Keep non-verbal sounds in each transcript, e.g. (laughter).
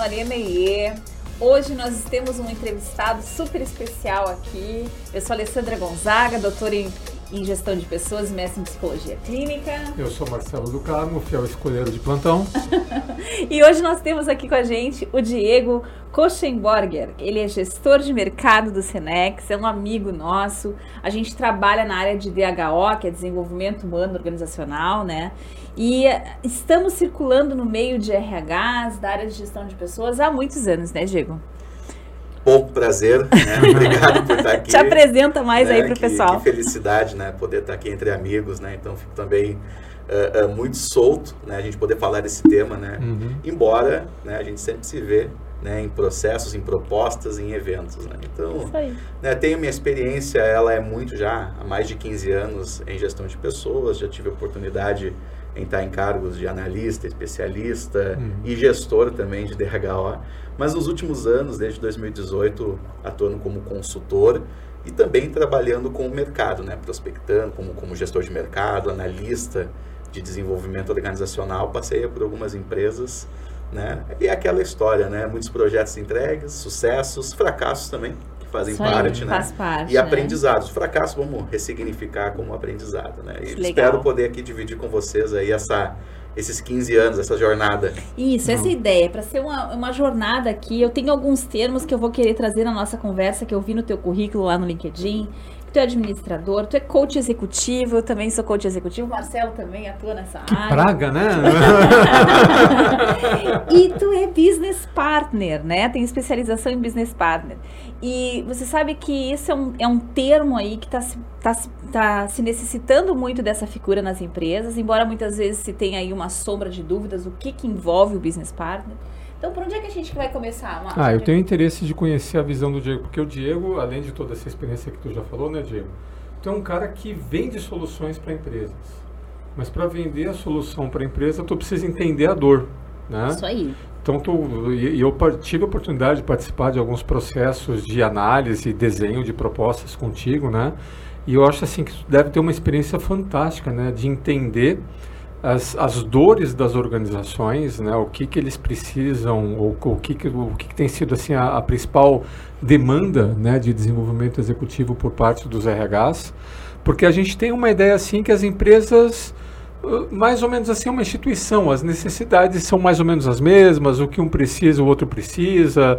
Arena IE. Hoje nós temos um entrevistado super especial aqui. Eu sou Alessandra Gonzaga, doutora em, em gestão de pessoas e mestre em psicologia clínica. Eu sou Marcelo do Carmo, fiel escolheiro de plantão. (laughs) e hoje nós temos aqui com a gente o Diego Kochenborger. Ele é gestor de mercado do Senex, é um amigo nosso. A gente trabalha na área de DHO, que é desenvolvimento humano organizacional, né? E estamos circulando no meio de RHs, da área de gestão de pessoas, há muitos anos, né, Diego? Bom, prazer, né? (laughs) Obrigado por estar aqui. Te apresenta mais né? aí para o pessoal. Que felicidade, né? Poder estar aqui entre amigos, né? Então, fico também uh, uh, muito solto, né? A gente poder falar desse tema, né? Uhum. Embora né, a gente sempre se vê né, em processos, em propostas, em eventos. Né? Então, né, tenho minha experiência, ela é muito já, há mais de 15 anos em gestão de pessoas, já tive oportunidade em estar em cargos de analista, especialista uhum. e gestor também de DHO. Mas nos últimos anos, desde 2018, atuando como consultor e também trabalhando com o mercado, né? prospectando como, como gestor de mercado, analista de desenvolvimento organizacional. Passei por algumas empresas né? E é aquela história, né? Muitos projetos entregues, sucessos, fracassos também, que fazem Isso parte, né? Faz parte, e né? aprendizados. Fracassos vamos ressignificar como aprendizado, né? E espero poder aqui dividir com vocês aí essa esses 15 anos, essa jornada. Isso, essa ideia, para ser uma, uma jornada aqui, eu tenho alguns termos que eu vou querer trazer na nossa conversa, que eu vi no teu currículo lá no LinkedIn, tu é administrador, tu é coach executivo, eu também sou coach executivo, o Marcelo também atua nessa que área. Praga, né? (laughs) e tu é business partner, né? Tem especialização em business partner. E você sabe que isso é um, é um termo aí que está tá, tá se necessitando muito dessa figura nas empresas, embora muitas vezes se tenha aí uma sombra de dúvidas o que, que envolve o business partner. Então, por onde é que a gente vai começar, Márcio? Ah, eu tenho interesse de conhecer a visão do Diego, porque o Diego, além de toda essa experiência que tu já falou, né, Diego? Tu é um cara que vende soluções para empresas. Mas para vender a solução para a empresa, tu precisa entender a dor, né? Isso aí. Então, tu, eu tive a oportunidade de participar de alguns processos de análise e desenho de propostas contigo, né? E eu acho assim que tu deve ter uma experiência fantástica, né? De entender as, as dores das organizações, né, o que, que eles precisam, ou o que, que, o que, que tem sido assim, a, a, principal demanda né, de desenvolvimento executivo por parte dos RHs, porque a gente tem uma ideia assim que as empresas, mais ou menos assim, uma instituição, as necessidades são mais ou menos as mesmas, o que um precisa, o outro precisa.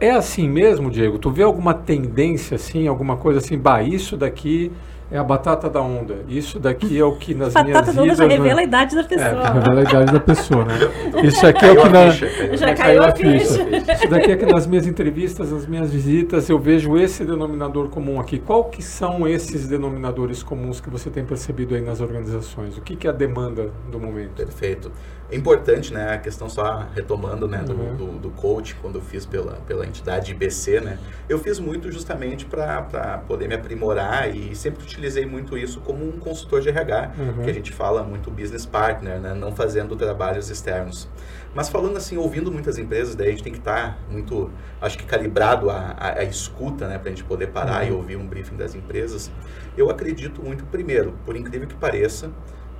É assim mesmo, Diego? Tu vê alguma tendência assim, alguma coisa assim, bah, isso daqui é a batata da onda. Isso daqui é o que nas batata minhas da onda já revela a idade da pessoa. É, revela a idade da pessoa, né? (laughs) Isso aqui é o que na... Ficha, já caiu a ficha. Isso daqui é que nas minhas entrevistas, nas minhas visitas, eu vejo esse denominador comum aqui. Qual que são esses denominadores comuns que você tem percebido aí nas organizações? O que, que é a demanda do momento? Perfeito. É importante, né, a questão só retomando, né, do, uhum. do, do, coach, quando eu fiz pela, pela entidade IBC, né, eu fiz muito justamente para poder me aprimorar e sempre utilizei muito isso como um consultor de RH, uhum. que a gente fala muito business partner, né, não fazendo trabalhos externos. Mas falando assim, ouvindo muitas empresas, daí a gente tem que estar tá muito, acho que calibrado a, a, a escuta, né, para a gente poder parar uhum. e ouvir um briefing das empresas. Eu acredito muito, primeiro, por incrível que pareça,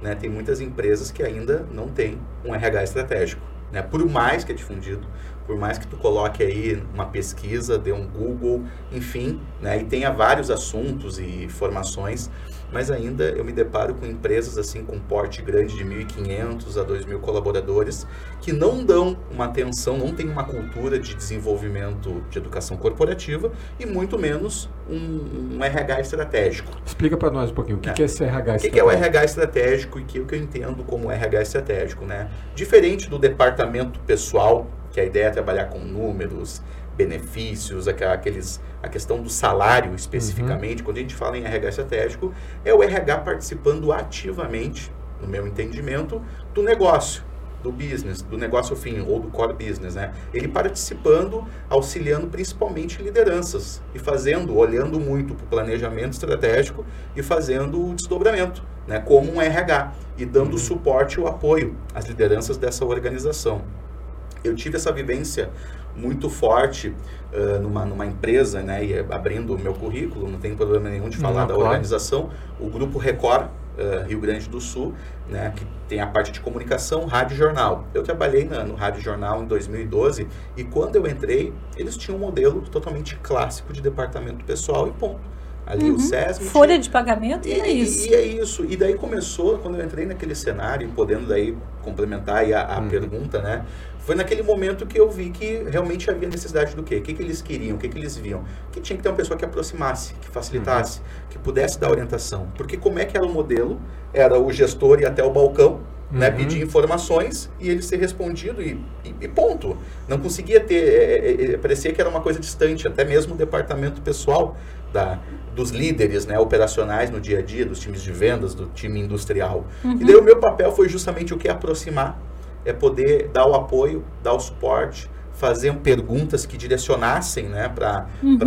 né, tem muitas empresas que ainda não têm um RH estratégico. Né? Por mais que é difundido, por mais que tu coloque aí uma pesquisa, dê um Google, enfim, né, e tenha vários assuntos e formações, mas ainda eu me deparo com empresas assim com porte grande de 1.500 a 2.000 colaboradores que não dão uma atenção, não tem uma cultura de desenvolvimento de educação corporativa e muito menos um, um RH estratégico. Explica para nós um pouquinho o que é, que é esse RH estratégico. O que é o RH estratégico e que o que eu entendo como RH estratégico, né? Diferente do departamento pessoal, que a ideia é trabalhar com números, benefícios, aqueles, a questão do salário especificamente, uhum. quando a gente fala em RH estratégico, é o RH participando ativamente, no meu entendimento, do negócio, do business, do negócio fim ou do core business, né? Ele participando, auxiliando principalmente lideranças e fazendo, olhando muito para o planejamento estratégico e fazendo o desdobramento, né? Como um RH e dando uhum. suporte e o apoio às lideranças dessa organização. Eu tive essa vivência muito forte uh, numa, numa empresa, né, e abrindo o meu currículo, não tem problema nenhum de falar não, da claro. organização, o Grupo Record, uh, Rio Grande do Sul, né, que tem a parte de comunicação, rádio e jornal. Eu trabalhei na, no rádio e jornal em 2012 e quando eu entrei, eles tinham um modelo totalmente clássico de departamento pessoal e ponto. Ali uhum. o SESM. Folha tinha... de pagamento e, é isso. E, e, é isso. E daí começou, quando eu entrei naquele cenário, podendo daí complementar a, a uhum. pergunta, né? Foi naquele momento que eu vi que realmente havia necessidade do quê? O que, que eles queriam? O que, que eles viam? Que tinha que ter uma pessoa que aproximasse, que facilitasse, uhum. que pudesse dar orientação. Porque como é que era o modelo? Era o gestor ir até o balcão, né, uhum. pedir informações e ele ser respondido e, e, e ponto. Não conseguia ter, é, é, é, parecia que era uma coisa distante, até mesmo o departamento pessoal da, dos líderes né, operacionais no dia a dia, dos times de vendas, do time industrial. Uhum. E daí o meu papel foi justamente o que? Aproximar é poder dar o apoio, dar o suporte, fazer perguntas que direcionassem né, para uhum.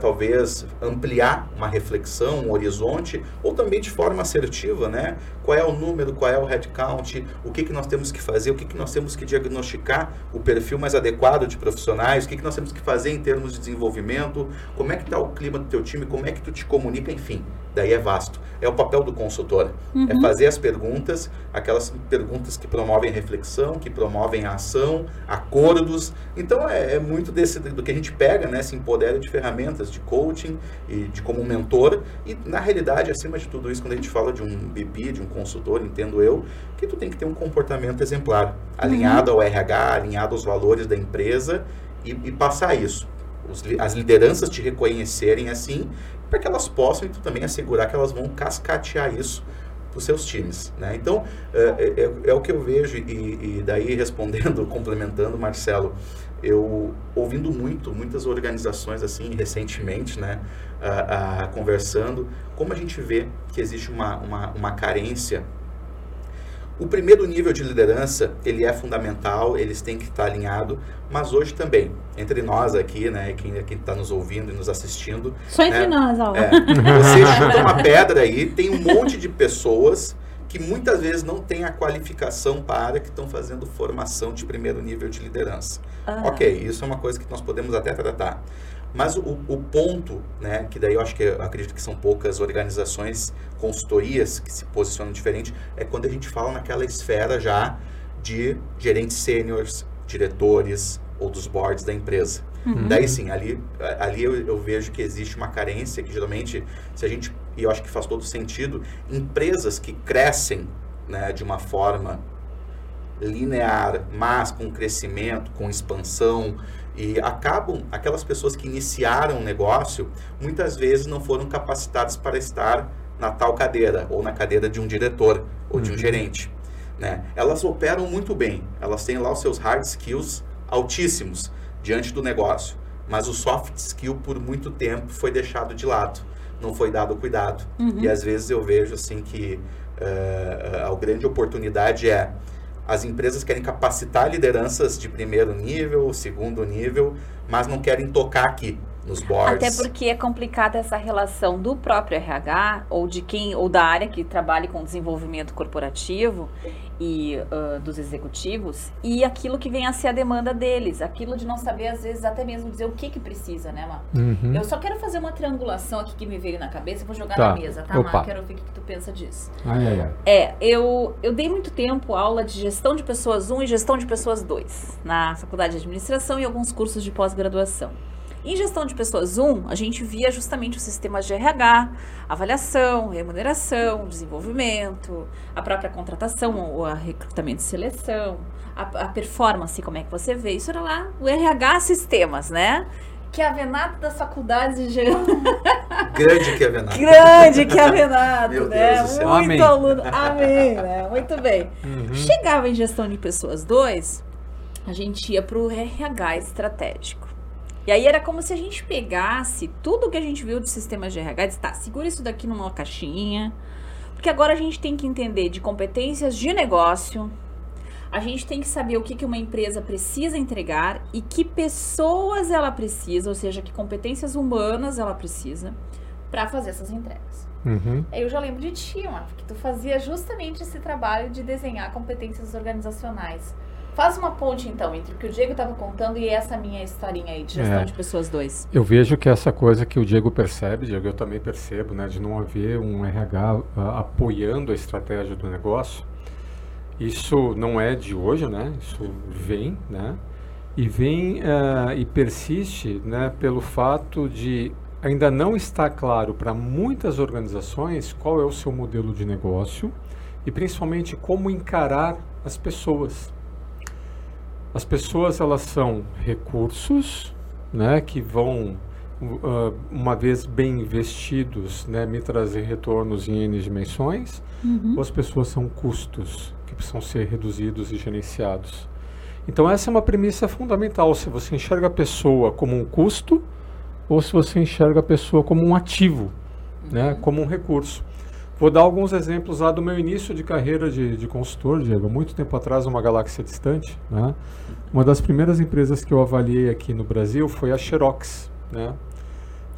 talvez ampliar uma reflexão, um horizonte, ou também de forma assertiva, né? Qual é o número, qual é o headcount, o que, que nós temos que fazer, o que, que nós temos que diagnosticar o perfil mais adequado de profissionais, o que, que nós temos que fazer em termos de desenvolvimento, como é que está o clima do teu time, como é que tu te comunica, enfim daí é vasto. É o papel do consultor. É uhum. É fazer as perguntas, aquelas perguntas que promovem reflexão, que promovem a ação, acordos. Então é, é, muito desse do que a gente pega, né? Se empodera de ferramentas de coaching e de como mentor. E na realidade, acima de tudo isso, quando a gente fala de um BP, de um consultor, entendo eu, que tu tem que ter um comportamento exemplar, alinhado uhum. ao RH, alinhado aos valores da empresa e, e passar isso. Os, as lideranças te reconhecerem assim para que elas possam e também assegurar que elas vão cascatear isso para os seus times. Né? Então, é, é, é, é, o que eu vejo, e, e, daí (laughs) respondendo, complementando, Marcelo, eu ouvindo muito, muitas organizações assim, recentemente, né, a, a, conversando, como a gente vê que existe uma, uma, uma carência o primeiro nível de liderança, ele é fundamental, eles têm que estar alinhado, mas hoje também, entre nós aqui, né, quem está nos ouvindo e nos assistindo... Só entre né, nós, ó. É, você chuta uma pedra aí, tem um monte de pessoas que muitas vezes não têm a qualificação para que estão fazendo formação de primeiro nível de liderança. Ah. Ok, isso é uma coisa que nós podemos até tratar. Mas o, o, ponto, né, que daí eu acho que eu acredito que são poucas organizações, consultorias que se posicionam diferente, é quando a gente fala naquela esfera já de gerentes sêniores, diretores ou dos boards da empresa. Uhum. Daí sim, ali, ali eu, eu, vejo que existe uma carência que geralmente, se a gente, e eu acho que faz todo sentido, empresas que crescem né, de uma forma linear, mas com crescimento, com expansão, e acabam, aquelas pessoas que iniciaram o negócio, muitas vezes não foram capacitadas para estar na tal cadeira, ou na cadeira de um diretor, ou uhum. de um uhum. gerente. Né? Elas operam muito bem, elas têm lá os seus hard skills altíssimos diante do negócio, mas o soft skill por muito tempo foi deixado de lado, não foi dado cuidado. Uhum. E às vezes eu vejo assim que uh, a grande oportunidade é as empresas querem capacitar lideranças de primeiro nível, segundo nível, mas não querem tocar aqui nos boards. Até porque é complicada essa relação do próprio RH ou de quem ou da área que trabalhe com desenvolvimento corporativo e uh, dos executivos e aquilo que vem a ser a demanda deles, aquilo de não saber às vezes até mesmo dizer o que que precisa, né, Mar? Uhum. Eu só quero fazer uma triangulação aqui que me veio na cabeça, e vou jogar tá. na mesa, tá, Mar? Quero ver o que, que tu pensa disso. Ai, ai, ai. É, eu eu dei muito tempo aula de gestão de pessoas 1 e gestão de pessoas 2 na faculdade de administração e alguns cursos de pós-graduação. Em gestão de pessoas 1, a gente via justamente os sistemas de RH, avaliação, remuneração, desenvolvimento, a própria contratação, o recrutamento e seleção, a, a performance, como é que você vê. Isso era lá o RH Sistemas, né? Que a Venato das faculdades de gestão. (laughs) Grande que a Venato. Grande que a Venato, Meu né? Deus do céu. Muito Amém. aluno. Amém, né? Muito bem. Uhum. Chegava em gestão de pessoas 2, a gente ia para o RH estratégico. E aí era como se a gente pegasse tudo que a gente viu de sistemas de RH e disse, tá, segura isso daqui numa caixinha, porque agora a gente tem que entender de competências de negócio, a gente tem que saber o que, que uma empresa precisa entregar e que pessoas ela precisa, ou seja, que competências humanas ela precisa para fazer essas entregas. Uhum. Aí eu já lembro de ti, mano, porque tu fazia justamente esse trabalho de desenhar competências organizacionais. Faz uma ponte, então, entre o que o Diego estava contando e essa minha historinha aí de gestão É. de pessoas dois. Eu vejo que essa coisa que o Diego percebe, Diego, eu também percebo, né, de não haver um RH ah, apoiando a estratégia do negócio. Isso não é de hoje, né? Isso vem, né? E vem ah, e persiste, né, pelo fato de ainda não estar claro para muitas organizações qual é o seu modelo de negócio e principalmente como encarar as pessoas. As pessoas elas são recursos, né, que vão uh, uma vez bem investidos, né, me trazer retornos em n dimensões, ou as pessoas são custos que precisam ser reduzidos e gerenciados. Então essa é uma premissa fundamental. Se você enxerga a pessoa como um custo ou se você enxerga a pessoa como um ativo, né, como um recurso. Vou dar alguns exemplos lá do meu início de carreira de, de consultor, Diego. Muito tempo atrás, numa galáxia distante, né? Uma das primeiras empresas que eu avaliei aqui no Brasil foi a Xerox, né?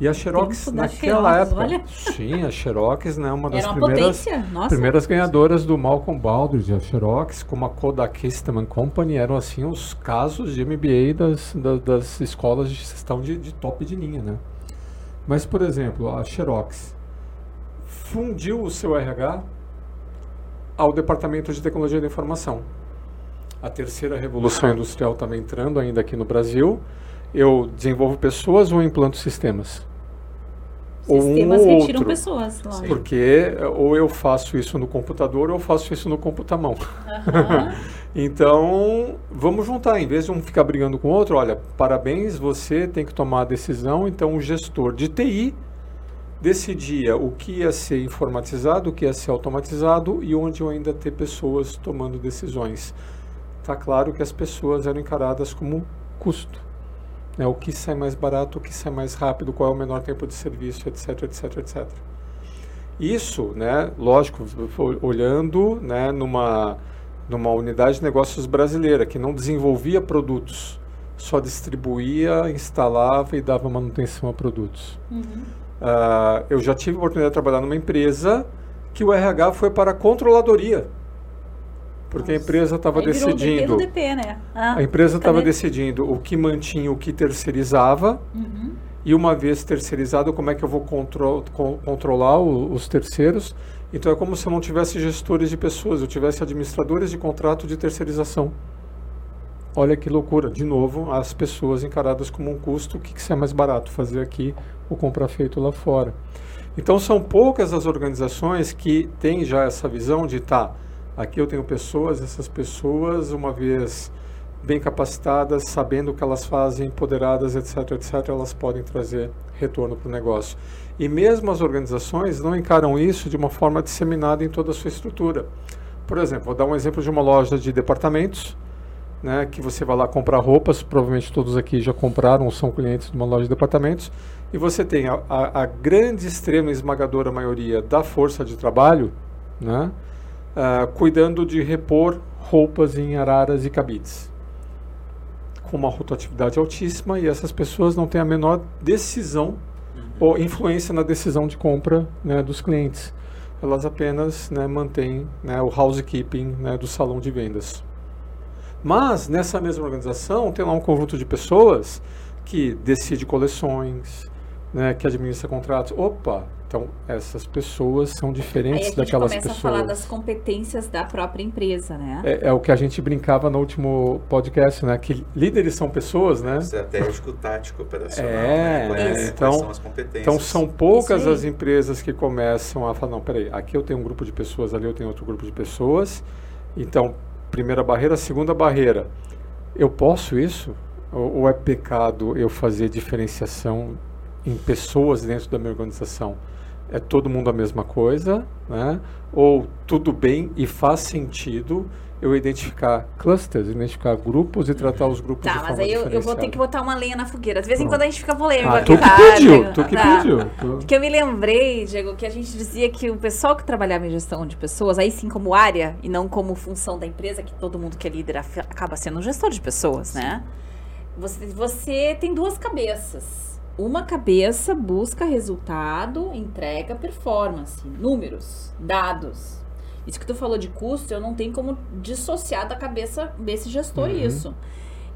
E a Xerox naquela Xerox, época, olha. sim, a Xerox, né, uma das Era uma primeiras primeiras ganhadoras do Malcolm Baldrige, a Xerox, como a Kodak Eastman Company, eram assim os casos de MBA das, da- das escolas de gestão de, de top de linha, né? Mas, por exemplo, a Xerox fundiu o seu RH ao Departamento de Tecnologia da Informação. A terceira revolução industrial estava entrando ainda aqui no Brasil. Eu desenvolvo pessoas ou implanto sistemas? Ou um Sistemas ou retiram outro. pessoas, lógico. Porque eh, ou eu faço isso no computador ou eu faço isso no computamão. Aham. (laughs) Então, vamos juntar. Em vez de um ficar brigando com o outro, olha, parabéns, você tem que tomar a decisão. Então, o gestor de TI decidia o que ia ser informatizado, o que ia ser automatizado e onde eu ainda ter pessoas tomando decisões. Está claro que as pessoas eram encaradas como custo. Né? O que sai mais barato, o que sai mais rápido, qual é o menor tempo de serviço, etc, etc, etc. Isso, né, lógico, olhando né, numa, numa unidade de negócios brasileira que não desenvolvia produtos, só distribuía, instalava e dava manutenção a produtos. Uhum. Ah, eu já tive a oportunidade de trabalhar numa empresa que o RH foi para a controladoria, porque a Nossa. empresa estava decidindo. do DP, né? Ah, A empresa estava decidindo o que mantinha, o que terceirizava, Uhum. e uma vez terceirizado, como é que eu vou contro con- controlar o- os terceiros? Então é como se eu não tivesse gestores de pessoas, eu tivesse administradores de contrato de terceirização. Olha que loucura. De novo, as pessoas encaradas como um custo, o que, que é mais barato fazer aqui ou comprar feito lá fora. Então são poucas as organizações que têm já essa visão de tá, aqui eu tenho pessoas, essas pessoas, uma vez bem capacitadas, sabendo o que elas fazem, empoderadas, etc, etc, elas podem trazer retorno para o negócio. E mesmo as organizações não encaram isso de uma forma disseminada em toda a sua estrutura. Por exemplo, vou dar um exemplo de uma loja de departamentos, né, que você vai lá comprar roupas, provavelmente todos aqui já compraram ou são clientes de uma loja de departamentos, e você tem a, a, a grande, extrema, esmagadora maioria da força de trabalho, né, ah, cuidando de repor roupas em araras e cabides com uma rotatividade altíssima e essas pessoas não têm a menor decisão ou influência na decisão de compra né, dos clientes. Elas apenas né, mantêm né, o housekeeping né, do salão de vendas. Mas nessa mesma organização tem lá um conjunto de pessoas que decide coleções, né, que administra contratos. Opa, então essas pessoas são Aí a diferentes gente daquelas começa pessoas. a falar das competências da própria empresa, né? É, é o que a gente brincava no último podcast, né? Que líderes são pessoas, né? Estratégico, tático, operacional. É, né? Isso. quais Então- são as competências? Então são poucas as empresas que começam a falar, não, peraí, aqui eu tenho um grupo de pessoas, ali eu tenho outro grupo de pessoas. Então, primeira barreira, segunda barreira, eu posso isso? Ou, ou é pecado eu fazer diferenciação em pessoas dentro da minha organização? É todo mundo a mesma coisa, né? Ou tudo bem e faz sentido eu identificar clusters, identificar grupos e tratar os grupos de Tá, forma mas aí eu, eu vou ter que botar uma lenha na fogueira. De vez em Pronto. quando a gente fica polêmico Ah, tu que tá, pediu, Diego? tu que Tá. pediu. Porque eu me lembrei, Diego, que a gente dizia que o pessoal que trabalhava em gestão de pessoas, aí sim como área e não como função da empresa, que todo mundo que é líder acaba sendo um gestor de pessoas, né? Você, você tem duas cabeças. uma cabeça busca resultado, entrega performance, números, dados. Isso que tu falou de custo, eu não tenho como dissociar da cabeça desse gestor Uhum. isso.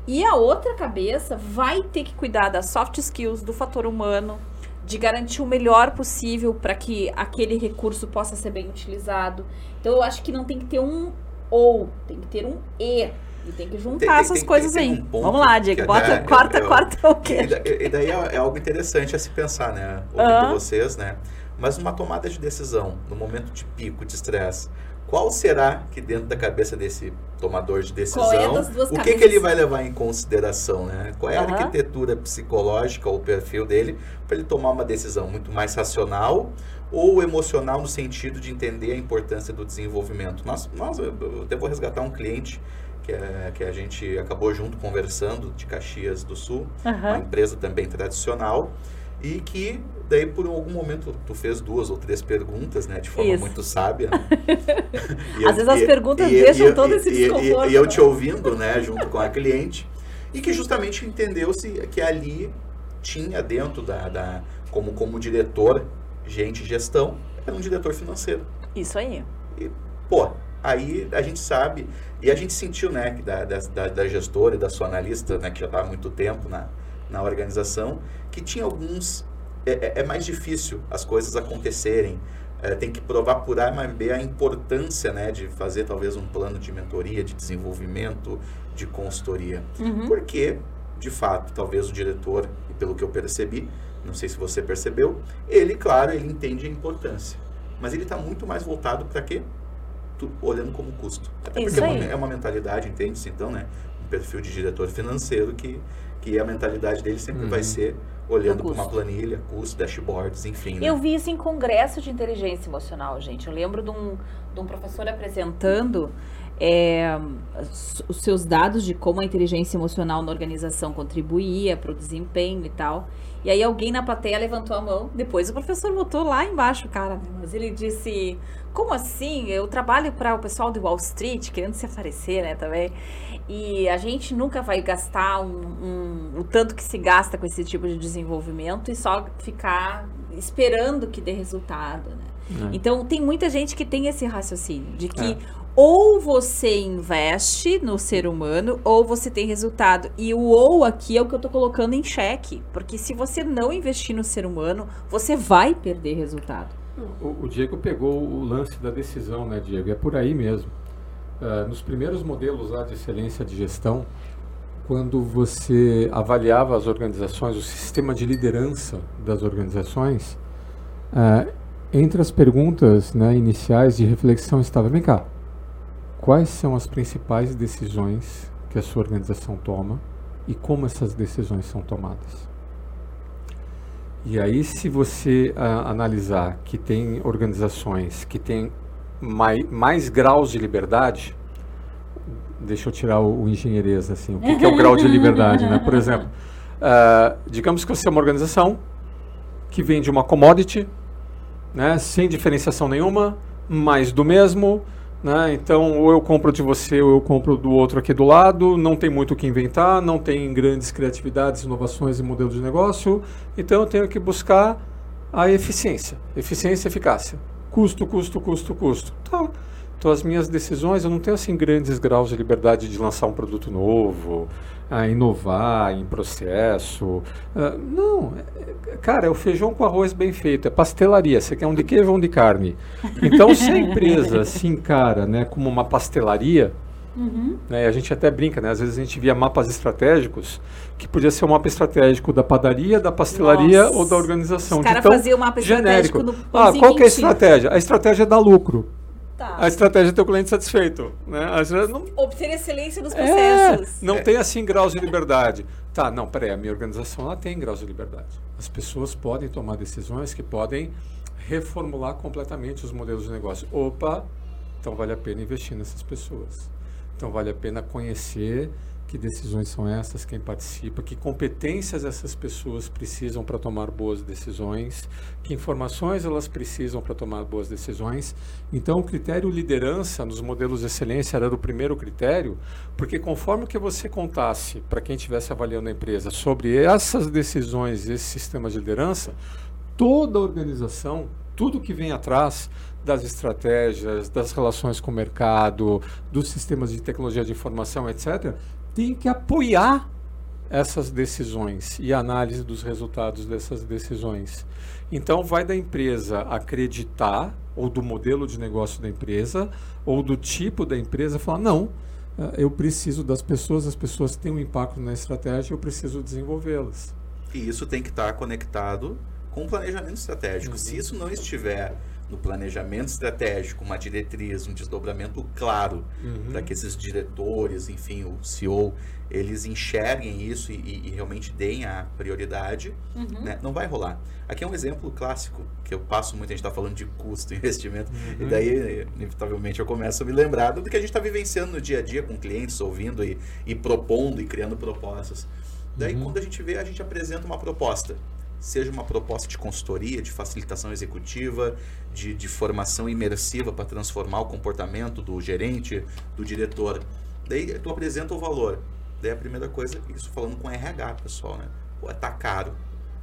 E a outra cabeça vai ter que cuidar das soft skills, do fator humano, de garantir o melhor possível para que aquele recurso possa ser bem utilizado. Então eu acho que não tem que ter um ou, tem que ter um e. E tem que juntar Tem- tem- essas tem- coisas aí. um Vamos lá, Diego. é- Bota, é, corta, eu- corta o quê? e daí é, é algo interessante a se pensar, né? Ouvindo Aham. vocês, né? Mas numa tomada de decisão, no momento de pico de estresse, qual será que dentro da cabeça desse tomador de decisão, é das duas o que, que ele vai levar em consideração, né? Qual é a arquitetura psicológica ou o perfil dele para ele tomar uma decisão muito mais racional ou emocional no sentido de entender a importância do desenvolvimento. Nós, nós eu vou resgatar um cliente que, é, que a gente acabou junto conversando de Caxias do Sul, uma Aham. empresa também tradicional e que daí por algum momento tu fez duas ou três perguntas, né, de forma Isso. muito sábia. né? (laughs) E Às vezes as perguntas deixam todo esse e- e- desconforto, E, eu né? te ouvindo, né, junto com a (laughs) cliente, e que justamente entendeu-se que ali tinha dentro da, da como como diretor, gente gestão, era um diretor financeiro. Isso aí. E, pô, aí a gente sabe, e a gente sentiu, né, que da, da, da- da gestora e da sua analista, né, que já está há muito tempo na, na organização, que tinha alguns. É, é- é mais difícil as coisas acontecerem. É, tem que provar por A mais B a importância né, de fazer talvez um plano de mentoria, de desenvolvimento, de consultoria. Uhum. Porque, de fato, talvez o diretor, e pelo que eu percebi, não sei se você percebeu, ele, claro, ele entende a importância. Mas ele está muito mais voltado para quê? Tu- olhando como custo. Até Isso porque é uma, é uma mentalidade, entende-se então, né? Um perfil de diretor financeiro que, que a mentalidade dele sempre Uhum. vai ser olhando Do para uma planilha, custo, dashboards, enfim. né? Eu vi isso em congresso de inteligência emocional, gente. Eu lembro de um, de um professor apresentando é, os seus dados de como a inteligência emocional na organização contribuía para o desempenho e tal. E aí alguém na plateia levantou a mão. Depois o professor botou lá embaixo, cara. né? Mas ele disse: Como assim? Eu trabalho para o pessoal do Wall Street, querendo se aparecer, né, também. E a gente nunca vai gastar um, um- o tanto que se gasta com esse tipo de desenvolvimento e só ficar esperando que dê resultado, né? É. Então tem muita gente que tem esse raciocínio de que É. ou você investe no ser humano ou você tem resultado. E o ou aqui é o que eu tô colocando em xeque, porque se você não investir no ser humano, você vai perder resultado. O, o Diego pegou o lance da decisão, né, Diego? É por aí mesmo. Ah, nos primeiros modelos lá de excelência de gestão, quando você avaliava as organizações, o sistema de liderança das organizações, ah, entre as perguntas né, iniciais de reflexão estava: vem cá, quais são as principais decisões que a sua organização toma e como essas decisões são tomadas? E aí, se você ah, analisar que tem organizações que têm mai, mais graus de liberdade, deixa eu tirar o, o assim, o que, que é o grau de liberdade, né? Por exemplo, ah, (laughs) digamos que você é uma organização que vende uma commodity, né, sem diferenciação nenhuma, mais do mesmo, né? Então, ou eu compro de você ou eu compro do outro aqui do lado, não tem muito o que inventar, não tem grandes criatividades, inovações e modelos de negócio, então eu tenho que buscar a eficiência, eficiência e eficácia. Custo, custo, custo, custo. Tá. Então as minhas decisões, eu não tenho assim grandes graus de liberdade de lançar um produto novo, a inovar em processo. Ah, não, é- cara, é o feijão com arroz bem feito, é pastelaria. Você quer um de queijo ou um de carne? Então se a (laughs) empresa se encara né, como uma pastelaria, né, e a gente até brinca, né? Às vezes a gente via mapas estratégicos que podia ser um mapa estratégico da padaria, da pastelaria Nossa. ou da organização. Os de caras faziam o mapa estratégico no Ah, qual que é a estratégia? A estratégia é dar lucro. Tá. A estratégia é ter o cliente satisfeito. Né? Vezes não, Obter excelência nos é, processos. não tem assim graus de liberdade. Tá, não, peraí, a minha organização ela tem graus de liberdade. As pessoas podem tomar decisões que podem reformular completamente os modelos de negócio. Opa, então vale a pena investir nessas pessoas. Então vale a pena conhecer que decisões são essas, quem participa, que competências essas pessoas precisam para tomar boas decisões, que informações elas precisam para tomar boas decisões. Então, o critério liderança nos modelos de excelência era o primeiro critério, porque conforme que você contasse para quem estivesse avaliando a empresa sobre essas decisões, esse sistema de liderança, toda a organização, tudo que vem atrás das estratégias, das relações com o mercado, dos sistemas de tecnologia de informação, etc., tem que apoiar essas decisões e análise dos resultados dessas decisões. Então, vai da empresa acreditar, ou do modelo de negócio da empresa, ou do tipo da empresa, falar: não, eh, eu preciso das pessoas, as pessoas têm um impacto na estratégia, eu preciso desenvolvê-las. E isso tem que estar conectado com o planejamento estratégico. Uhum. Se isso não estiver no planejamento estratégico, uma diretriz, um desdobramento claro uhum. para que esses diretores, enfim, o CEO, eles enxerguem isso e, e realmente deem a prioridade, uhum. né? não vai rolar. Aqui é um exemplo clássico que eu passo muito, a gente está falando de custo, (laughs) investimento, uhum. e daí, inevitavelmente, eu começo a me lembrar do que a gente está vivenciando no dia a dia com clientes, ouvindo e, e propondo e criando propostas. Daí, uhum. quando a gente vê, a gente apresenta uma proposta seja uma proposta de consultoria, de facilitação executiva, de, de formação imersiva para transformar o comportamento do gerente, do diretor. Daí tu apresenta o valor. Daí a primeira coisa, isso falando com RH, pessoal, né? Pô, tá caro.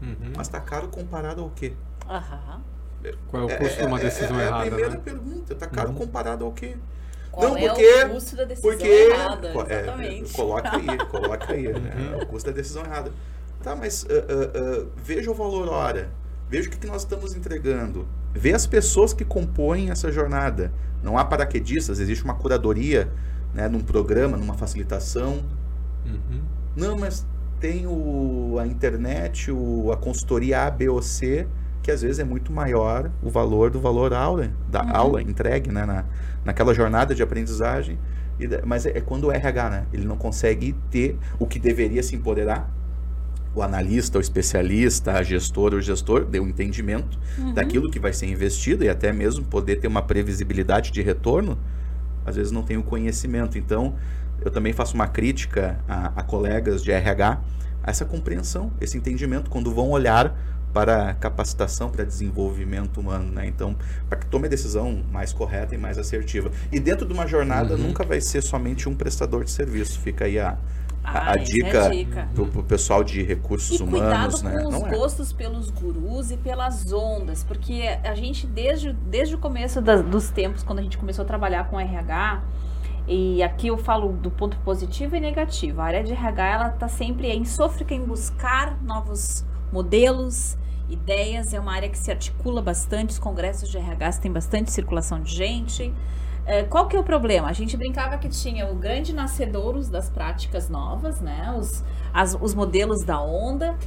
Uhum. Mas tá caro comparado ao quê? Uhum. Qual é o custo é, de uma decisão é, é, errada? É a primeira né? pergunta, tá caro uhum. comparado ao quê? Qual não, é porque, o custo da decisão porque, errada? É, exatamente. coloca aí, coloca aí, (laughs) né? Uhum. O custo da decisão errada. Tá, mas uh, uh, uh, veja o valor hora, veja o que, que nós estamos entregando, vê as pessoas que compõem essa jornada. Não há paraquedistas, existe uma curadoria né, num programa, numa facilitação. Uhum. Não, mas tem o, a internet, o, a consultoria A, B ou C, que às vezes é muito maior o valor do valor aula, da uhum. aula entregue né, na, naquela jornada de aprendizagem. E, mas é, é quando o RH, né? Ele não consegue ter o que deveria se empoderar, o analista, o especialista, a gestora, o gestor dê um entendimento uhum. daquilo que vai ser investido e até mesmo poder ter uma previsibilidade de retorno, às vezes não tem o conhecimento. Então, eu também faço uma crítica a, a colegas de RH a essa compreensão, esse entendimento, quando vão olhar para capacitação, para desenvolvimento humano, né? Então, para que tome a decisão mais correta e mais assertiva. E dentro de uma jornada uhum. nunca vai ser somente um prestador de serviço. Fica aí a, ah, a, a dica, é dica. Pro, pro pessoal de recursos e humanos, cuidado né? com os é. gostos pelos gurus e pelas ondas, porque a gente desde, desde o começo das, dos tempos, quando a gente começou a trabalhar com RH, e aqui eu falo do ponto positivo e negativo. A área de RH ela está sempre em sofre em buscar novos modelos, ideias. É uma área que se articula bastante. Os congressos de RH têm bastante circulação de gente. É, qual que é o problema? A gente brincava que tinha o grande nascedouros das práticas novas, né? Os, as, os modelos da onda,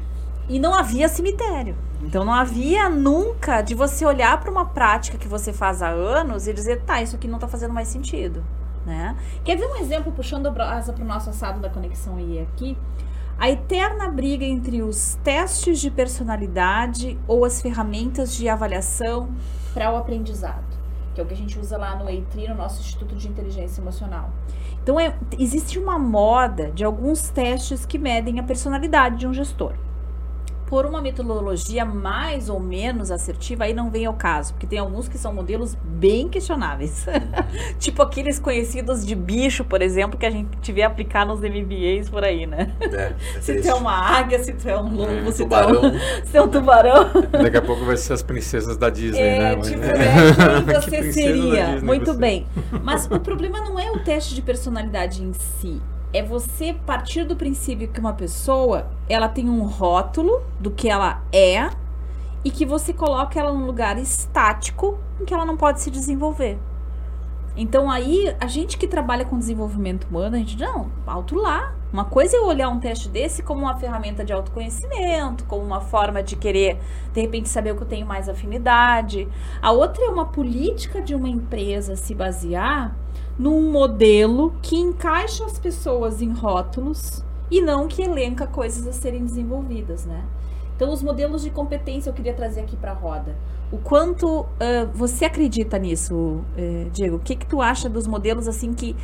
e não havia cemitério. Então não havia nunca de você olhar para uma prática que você faz há anos e dizer, tá, isso aqui não está fazendo mais sentido. Né? Quer ver um exemplo puxando a brasa para o nosso assado da conexão I aqui? A eterna briga entre os testes de personalidade ou as ferramentas de avaliação para o aprendizado que é o que a gente usa lá no EITRI, no nosso Instituto de Inteligência Emocional. Então, é, existe uma moda de alguns testes que medem a personalidade de um gestor por uma metodologia mais ou menos assertiva, aí não vem ao caso, porque tem alguns que são modelos bem questionáveis. (laughs) tipo aqueles conhecidos de bicho, por exemplo, que a gente tiver aplicar nos MBAs por aí, né? É, é (laughs) se tu é uma águia, se tu é um lobo, é, se, tubarão. Tu é um, se é um tubarão. (laughs) Daqui a pouco vai ser as princesas da Disney, é, né? Tipo, né? Quem você seria? Muito você. bem. Mas o problema não é o teste de personalidade em si é você partir do princípio que uma pessoa ela tem um rótulo do que ela é e que você coloca ela num lugar estático em que ela não pode se desenvolver. Então aí a gente que trabalha com desenvolvimento humano, a gente não, alto lá. Uma coisa é olhar um teste desse como uma ferramenta de autoconhecimento, como uma forma de querer de repente saber o que eu tenho mais afinidade. A outra é uma política de uma empresa se basear num modelo que encaixa as pessoas em rótulos e não que elenca coisas a serem desenvolvidas, né? Então, os modelos de competência eu queria trazer aqui para a roda. O quanto uh, você acredita nisso, uh, Diego? O que, que tu acha dos modelos assim que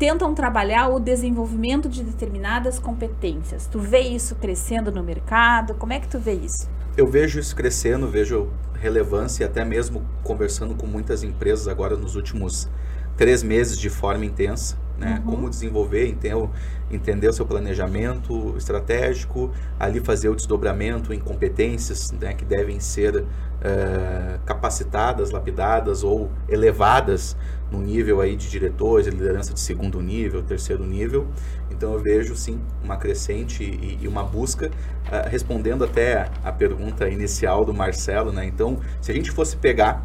tentam trabalhar o desenvolvimento de determinadas competências. Tu vê isso crescendo no mercado? Como é que tu vê isso? Eu vejo isso crescendo, vejo relevância, até mesmo conversando com muitas empresas agora nos últimos três meses de forma intensa, né? Uhum. Como desenvolver, entender, entender o seu planejamento estratégico, ali fazer o desdobramento em competências né, que devem ser uh, capacitadas, lapidadas ou elevadas no nível aí de diretores, liderança de segundo nível, terceiro nível. Então eu vejo sim uma crescente e, e uma busca, uh, respondendo até a pergunta inicial do Marcelo, né? Então, se a gente fosse pegar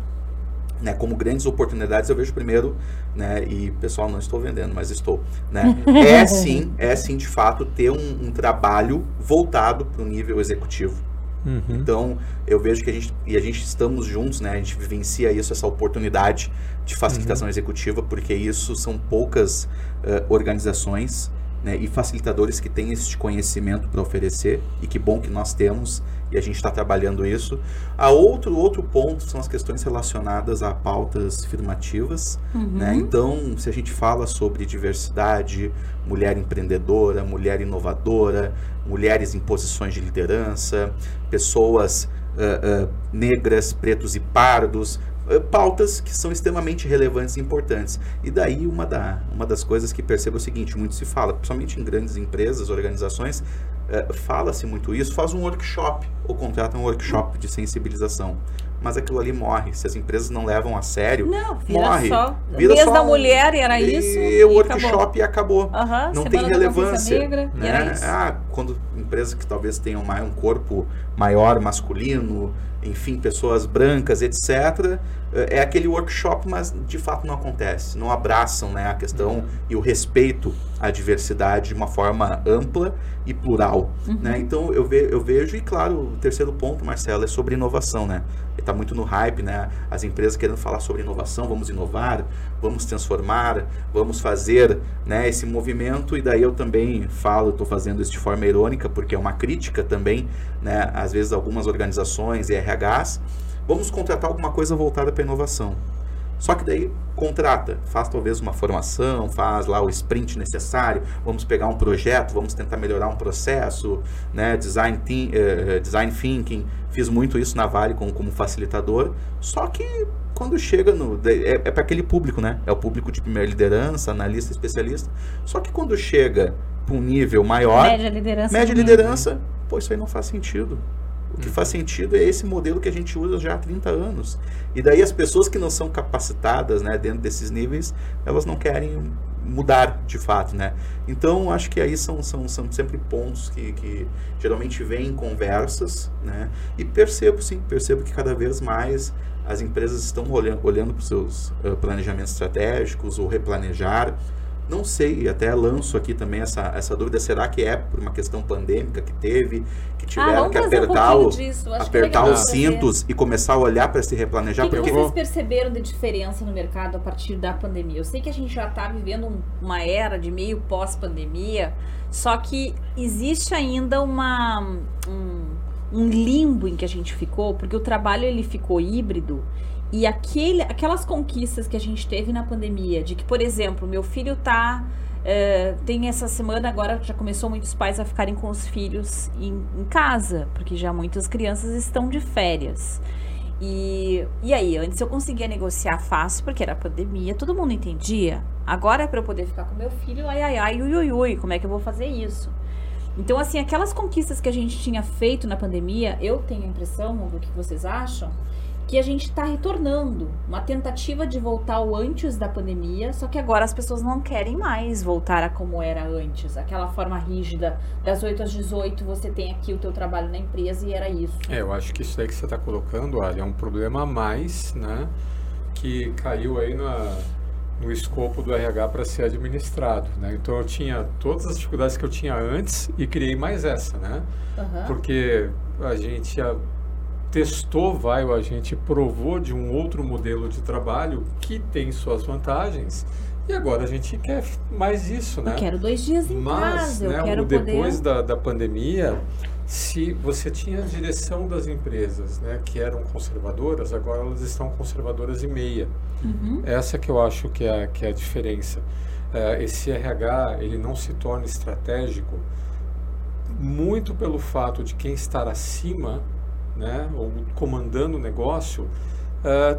né, como grandes oportunidades, eu vejo primeiro, né, e pessoal, não estou vendendo, mas estou, né, (laughs) é sim, é sim de fato ter um, um trabalho voltado para o nível executivo. Uhum. Então, eu vejo que a gente, e a gente estamos juntos, né, a gente vivencia isso, essa oportunidade de facilitação uhum. executiva, porque isso são poucas uh, organizações né, e facilitadores que têm esse conhecimento para oferecer, e que bom que nós temos, e a gente está trabalhando isso. A outro, outro ponto são as questões relacionadas a pautas afirmativas. Uhum. Né? Então, se a gente fala sobre diversidade, mulher empreendedora, mulher inovadora, mulheres em posições de liderança, pessoas uh, uh, negras, pretos e pardos, pautas que são extremamente relevantes e importantes. E daí uma, da, uma das coisas que percebo é o seguinte, muito se fala, principalmente em grandes empresas, organizações, uh, fala-se muito isso, faz um workshop ou contrata um workshop de sensibilização. Mas aquilo ali morre. Se as empresas não levam a sério, não, vira morre. Só. Vira só da mulher era e isso. E o workshop acabou. acabou. Uhum, não tem relevância. Negra, né? Ah, quando empresas que talvez tenham um corpo maior masculino, enfim, pessoas brancas, etc. É aquele workshop, mas de fato não acontece. Não abraçam né, a questão uhum. e o respeito à diversidade de uma forma ampla e plural. Uhum. Né? Então eu, ve eu vejo, e claro, o terceiro ponto, Marcelo, é sobre inovação. Né? Está muito no hype, né? as empresas querendo falar sobre inovação, vamos inovar, vamos transformar, vamos fazer né, esse movimento. E daí eu também falo, estou fazendo isso de forma irônica, porque é uma crítica também, né? às vezes algumas organizações e RHs, vamos contratar alguma coisa voltada para inovação. Só que daí contrata, faz talvez uma formação, faz lá o sprint necessário, vamos pegar um projeto, vamos tentar melhorar um processo, né, design, uh, design thinking, fiz muito isso na Vale como, como facilitador, só que quando chega no. É, é para aquele público, né? É o público de primeira liderança, analista, especialista. Só que quando chega para um nível maior. Média liderança. Média liderança, pô, isso aí não faz sentido. O que faz sentido é esse modelo que a gente usa já há 30 anos. E daí as pessoas que não são capacitadas né, dentro desses níveis, elas não querem mudar de fato, né? Então, acho que aí são, são, são sempre pontos que, que geralmente vêm em conversas, né? E percebo, sim, percebo que cada vez mais as empresas estão olhando, olhando para os seus uh, planejamentos estratégicos ou replanejar, não sei, até lanço aqui também essa, essa dúvida, será que é por uma questão pandêmica que teve, que ah, tiveram ah, que apertar, um o, apertar os cintos e começar a olhar para se replanejar? O que, porque... que vocês perceberam de diferença no mercado a partir da pandemia? Eu sei que a gente já está vivendo um, uma era de meio pós-pandemia, só que existe ainda uma, um, um limbo em que a gente ficou, porque o trabalho ele ficou híbrido e aquele, aquelas conquistas que a gente teve na pandemia, de que, por exemplo, meu filho tá. Uh, tem essa semana agora já começou muitos pais a ficarem com os filhos em, em casa, porque já muitas crianças estão de férias. E, e aí, antes eu conseguia negociar fácil, porque era pandemia, todo mundo entendia. Agora é para eu poder ficar com meu filho, ai, ai, ai, ui, ui, ui, como é que eu vou fazer isso? Então, assim, aquelas conquistas que a gente tinha feito na pandemia, eu tenho a impressão, o que vocês acham, que a gente está retornando. Uma tentativa de voltar ao antes da pandemia, só que agora as pessoas não querem mais voltar a como era antes. Aquela forma rígida, das 8 às 18, você tem aqui o teu trabalho na empresa e era isso. É, eu acho que isso aí que você está colocando, Ali, é um problema a mais, né? Que caiu aí na, no escopo do RH para ser administrado, né? Então eu tinha todas as dificuldades que eu tinha antes e criei mais essa, né? Uhum. Porque a gente testou, vai, a gente provou de um outro modelo de trabalho que tem suas vantagens. E agora a gente quer mais isso, né? Eu quero dois dias em Mas, casa, né, eu quero depois poder... da, da pandemia, se você tinha a direção das empresas, né, que eram conservadoras, agora elas estão conservadoras e meia. Uhum. Essa que eu acho que é, que é a diferença. é, esse RH ele não se torne estratégico muito pelo fato de quem estar acima, né, ou comandando o negócio,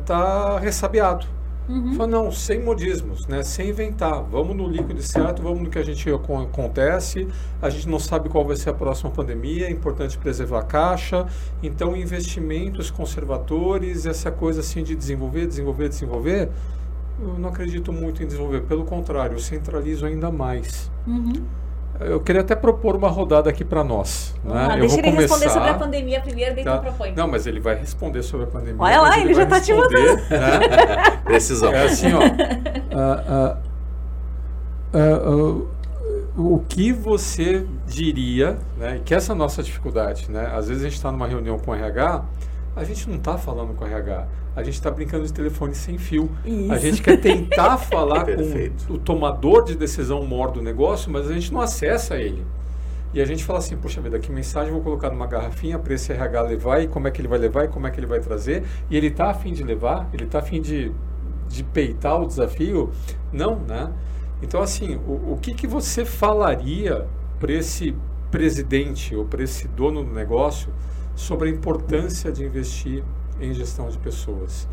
está ressabiado. Uhum. Fala, não, sem modismos, né? sem inventar. Vamos no líquido certo, vamos no que a gente acontece. A gente não sabe qual vai ser a próxima pandemia, é importante preservar a caixa. Então, investimentos conservadores, essa coisa assim de desenvolver, desenvolver, desenvolver, eu não acredito muito em desenvolver. Pelo contrário, eu centralizo ainda mais. Uhum. Eu queria até propor uma rodada aqui para nós. Né? Ah, deixa ele começar, responder sobre a pandemia primeiro, daí tá. tu propõe. Não, mas ele vai responder sobre a pandemia. Olha lá, ele, ele já está te mandando. Né? (laughs) Precisão. É assim, ó. uh, uh, uh, o que você diria, né, que essa é a nossa dificuldade, né? Às vezes a gente está numa reunião com o RH, a gente não está falando com o RH, a gente está brincando de telefone sem fio. Isso. A gente quer tentar (laughs) falar com o tomador de decisão maior do negócio, mas a gente não acessa ele. E a gente fala assim, poxa vida, que mensagem vou colocar numa garrafinha para esse RH levar e como é que ele vai levar e como é que ele vai trazer. E ele está afim de levar? Ele está afim de, de peitar o desafio? Não, né? Então, assim, o, o que, que você falaria para esse presidente ou para esse dono do negócio sobre a importância de investir em gestão de pessoas.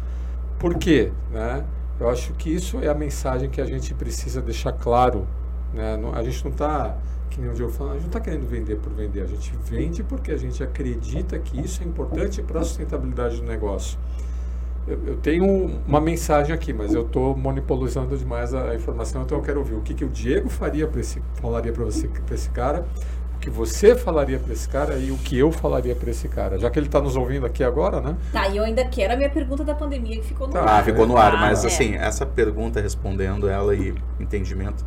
Por quê? Né? Eu acho que isso é a mensagem que a gente precisa deixar claro. Né? a gente não está, que nem o Diogo falou, a gente não está querendo vender por vender, a gente vende porque a gente acredita que isso é importante para a sustentabilidade do negócio. Eu, eu, tenho uma mensagem aqui, mas eu estou monopolizando demais a, a, informação, então eu quero ouvir o que, que o Diego faria para esse, falaria para você, para esse cara, que você falaria para esse cara e o que eu falaria para esse cara? Já que ele está nos ouvindo aqui agora, né? Tá, e eu ainda quero a minha pergunta da pandemia que ficou no tá, ar. Ah, ficou no ar, mas é. assim, essa pergunta respondendo ela e entendimento,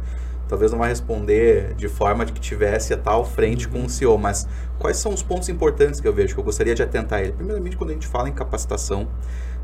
talvez não vai responder de forma de que tivesse a tal frente com o CEO, mas quais são os pontos importantes que eu vejo que eu gostaria de atentar a ele? Primeiramente, quando a gente fala em capacitação,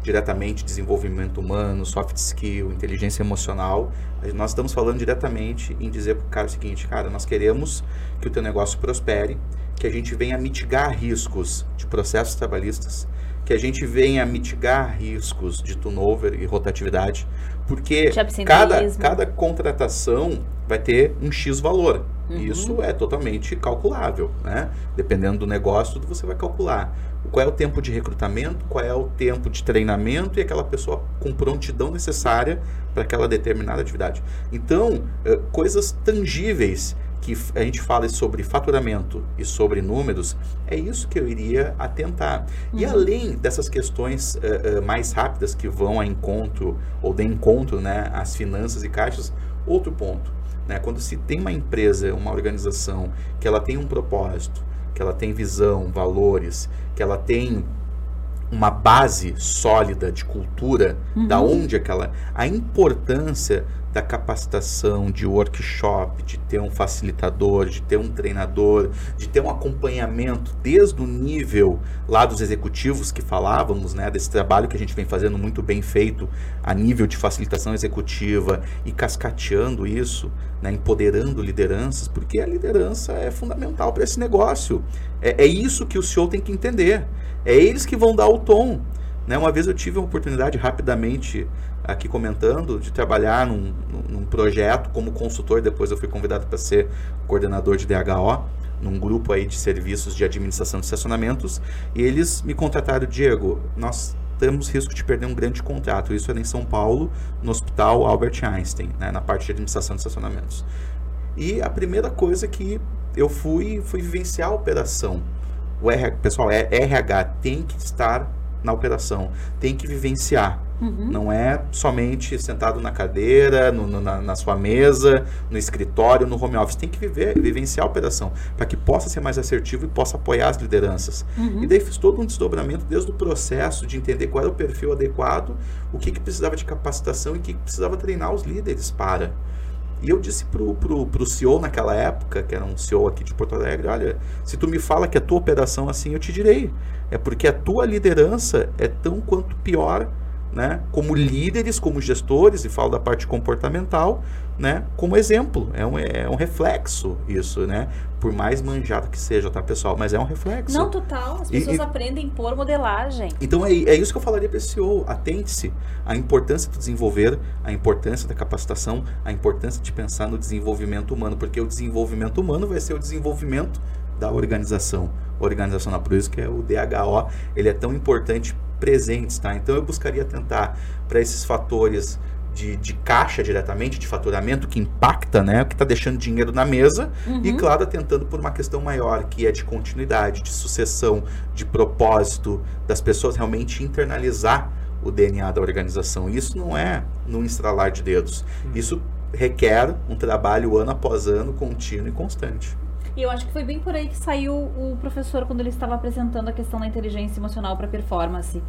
diretamente desenvolvimento humano, soft skill, inteligência emocional. Nós estamos falando diretamente em dizer para o cara o seguinte, cara, nós queremos que o teu negócio prospere, que a gente venha mitigar riscos de processos trabalhistas, que a gente venha mitigar riscos de turnover e rotatividade, porque cada, cada contratação vai ter um X valor. Uhum. Isso é totalmente calculável, né? Dependendo do negócio, tudo você vai calcular qual é o tempo de recrutamento, qual é o tempo de treinamento e aquela pessoa com prontidão necessária para aquela determinada atividade. Então, eh, coisas tangíveis que a gente fala sobre faturamento e sobre números, é isso que eu iria atentar. Uhum. E além dessas questões uh, uh, mais rápidas que vão a encontro ou de encontro né, às finanças e caixas, outro ponto. Né, quando se tem uma empresa, uma organização que ela tem um propósito, que ela tem visão, valores, que ela tem uma base sólida de cultura, uhum. da onde aquela a importância da capacitação, de workshop, de ter um facilitador, de ter um treinador, de ter um acompanhamento desde o nível lá dos executivos que falávamos, né, desse trabalho que a gente vem fazendo muito bem feito a nível de facilitação executiva e cascateando isso, né, empoderando lideranças, porque a liderança é fundamental para esse negócio. É, é isso que o senhor tem que entender. É eles que vão dar o tom. Né? Uma vez eu tive a oportunidade rapidamente aqui comentando de trabalhar num, num projeto como consultor, depois eu fui convidado para ser coordenador de DHO, num grupo aí de serviços de administração de estacionamentos, e eles me contrataram, Diego, nós temos risco de perder um grande contrato, isso era em São Paulo, no Hospital Albert Einstein, né, na parte de administração de estacionamentos. E a primeira coisa que eu fui, fui vivenciar a operação. O RH, pessoal, é, RH tem que estar na operação, tem que vivenciar. Uhum. Não é somente sentado na cadeira, no, no, na, na, sua mesa, no escritório, no home office. Tem que viver, vivenciar a operação para que possa ser mais assertivo e possa apoiar as lideranças. Uhum. E daí fiz todo um desdobramento desde o processo de entender qual era o perfil adequado, o que, que precisava de capacitação e o que, que precisava treinar os líderes para. E eu disse pro, pro, pro CEO naquela época, que era um CEO aqui de Porto Alegre, olha, se tu me fala que a tua operação assim, eu te direi. É porque a tua liderança é tão quanto pior, né? Como líderes, como gestores, e falo da parte comportamental, né, como exemplo. É um, é um reflexo isso, né? Por mais manjado que seja, tá, pessoal? Mas é um reflexo. Não, total. As pessoas e, aprendem por modelagem. Então é, é isso que eu falaria para esse CEO. Atente-se à importância do desenvolver, a importância da capacitação, a importância de pensar no desenvolvimento humano, porque o desenvolvimento humano vai ser o desenvolvimento da organização organizacional. Por isso que é o DHO ele é tão importante presentes, tá? Então eu buscaria tentar para esses fatores de, de, caixa diretamente, de faturamento, que impacta, né? Que está deixando dinheiro na mesa. Uhum. E, claro, tentando por uma questão maior, que é de continuidade, de sucessão, de propósito, das pessoas realmente internalizar o DNA da organização. Isso não é num estralar de dedos. Uhum. Isso requer um trabalho ano após ano, contínuo e constante. E eu acho que foi bem por aí que saiu o professor quando ele estava apresentando a questão da inteligência emocional para performance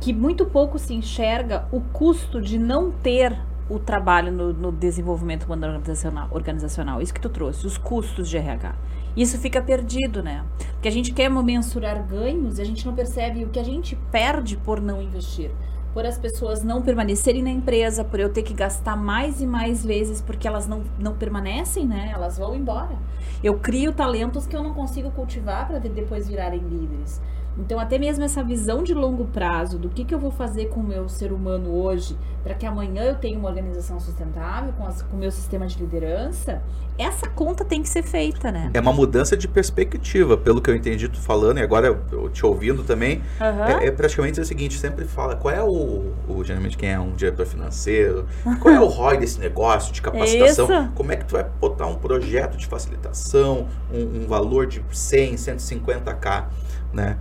que muito pouco se enxerga o custo de não ter o trabalho no, no desenvolvimento organizacional, organizacional. Isso que tu trouxe, os custos de RH. Isso fica perdido, né? Porque a gente quer mensurar ganhos e a gente não percebe o que a gente perde por não investir. Por as pessoas não permanecerem na empresa, por eu ter que gastar mais e mais vezes porque elas não, não permanecem, né? Elas vão embora. Eu crio talentos que eu não consigo cultivar para depois virarem líderes. Então, até mesmo essa visão de longo prazo do que, que eu vou fazer com o meu ser humano hoje, para que amanhã eu tenha uma organização sustentável com, as, com o meu sistema de liderança, essa conta tem que ser feita, né? É uma mudança de perspectiva, pelo que eu entendi tu falando, e agora eu, te ouvindo também, uhum. é, é, praticamente o seguinte, sempre fala, qual é o, o, geralmente quem é um diretor financeiro, qual é o (laughs) ROI desse negócio de capacitação, Isso. como é que tu vai botar um projeto de facilitação, um, um valor de 100, 150k, né?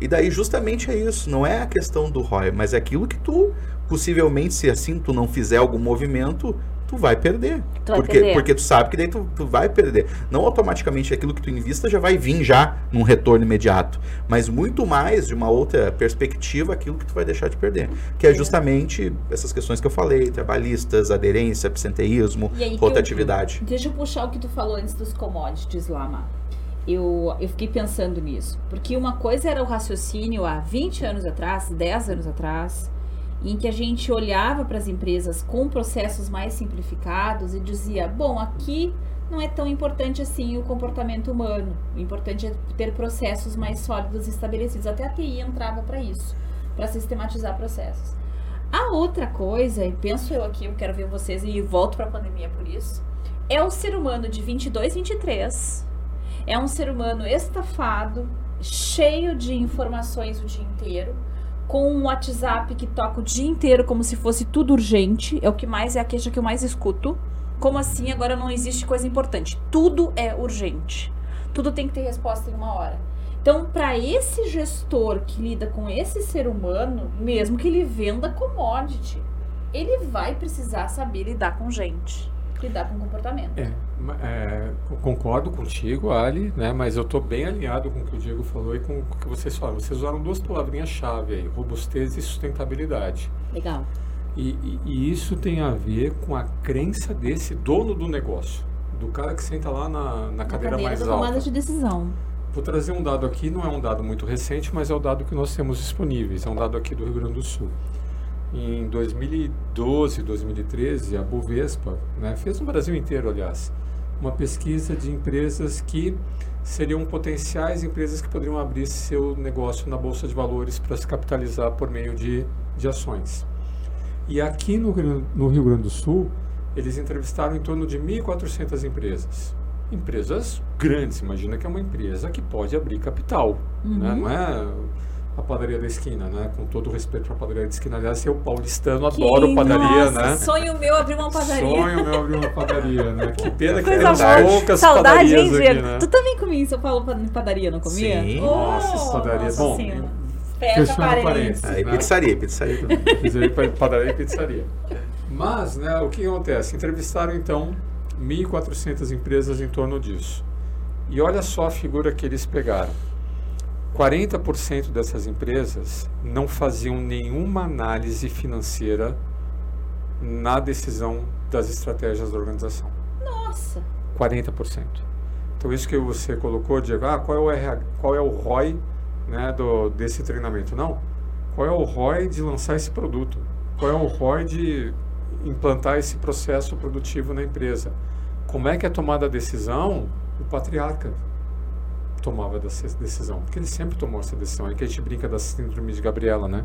E daí justamente é isso, não é a questão do ROI, mas é aquilo que tu, possivelmente, se assim tu não fizer algum movimento, tu vai perder. Tu vai porque, perder. porque tu sabe que daí tu, tu vai perder. Não automaticamente aquilo que tu invista já vai vir já num retorno imediato, mas muito mais de uma outra perspectiva aquilo que tu vai deixar de perder. Que é justamente essas questões que eu falei, trabalhistas, aderência, absenteísmo, rotatividade. deixa eu puxar o que tu falou antes dos commodities lá, Mar eu, eu fiquei pensando nisso. Porque uma coisa era o raciocínio há 20 anos atrás, 10 anos atrás, em que a gente olhava para as empresas com processos mais simplificados e dizia: bom, aqui não é tão importante assim o comportamento humano. O importante é ter processos mais sólidos e estabelecidos. Até a TI entrava para isso, para sistematizar processos. A outra coisa, e penso eu aqui, eu quero ver vocês e volto para a pandemia por isso, é o ser humano de 22, 23 é um ser humano estafado, cheio de informações o dia inteiro, com um WhatsApp que toca o dia inteiro como se fosse tudo urgente. É o que mais é a queixa que eu mais escuto. Como assim agora não existe coisa importante? Tudo é urgente. Tudo tem que ter resposta em uma hora. Então, para esse gestor que lida com esse ser humano, mesmo que ele venda commodity, ele vai precisar saber lidar com gente lidar com comportamento. É, é, concordo contigo, Ali, né, mas eu estou bem alinhado com o que o Diego falou e com o que vocês falaram. Vocês usaram duas palavrinhas-chave aí, robustez e sustentabilidade. Legal. E, e, e, isso tem a ver com a crença desse dono do negócio, do cara que senta lá na, na, na cadeira, cadeira mais alta. tomada de decisão. Vou trazer um dado aqui, não é um dado muito recente, mas é o dado que nós temos disponíveis. É um dado aqui do Rio Grande do Sul. Em 2012, 2013, a Bovespa né, fez no Brasil inteiro, aliás, uma pesquisa de empresas que seriam potenciais empresas que poderiam abrir seu negócio na Bolsa de Valores para se capitalizar por meio de, de ações. E aqui no, no Rio Grande do Sul, eles entrevistaram em torno de 1.400 empresas. Empresas grandes, imagina que é uma empresa que pode abrir capital. Né? Uhum. Né? Não é a padaria da esquina, né? Com todo o respeito para a padaria da esquina. Aliás, eu paulistano, adoro que, padaria, nossa, né? Sonho meu abrir uma padaria. Sonho meu abrir uma padaria, né? Que (laughs) pena que tem poucas Saudade, padarias hein, aqui, né? Tu também comia em São Paulo padaria, não comia? Sim. Oh, nossa, padaria. Nossa Bom, Fecha parênteses. Aí né? pizzaria, pizzaria também. (laughs) padaria e pizzaria. Mas, né, o que acontece? Entrevistaram, então, 1.400 empresas em torno disso. E olha só a figura que eles pegaram 40% dessas empresas não faziam nenhuma análise financeira na decisão das estratégias da organização. Nossa! 40%. Então isso que você colocou, Diego, ah, qual é o, RH, qual é o ROI né, do, desse treinamento? Não. Qual é o ROI de lançar esse produto? Qual é o ROI de implantar esse processo produtivo na empresa. Como é que é tomada a decisão? O patriarca tomava essa decisão, porque ele sempre tomou essa decisão. É que a gente brinca da síndrome de Gabriela, né?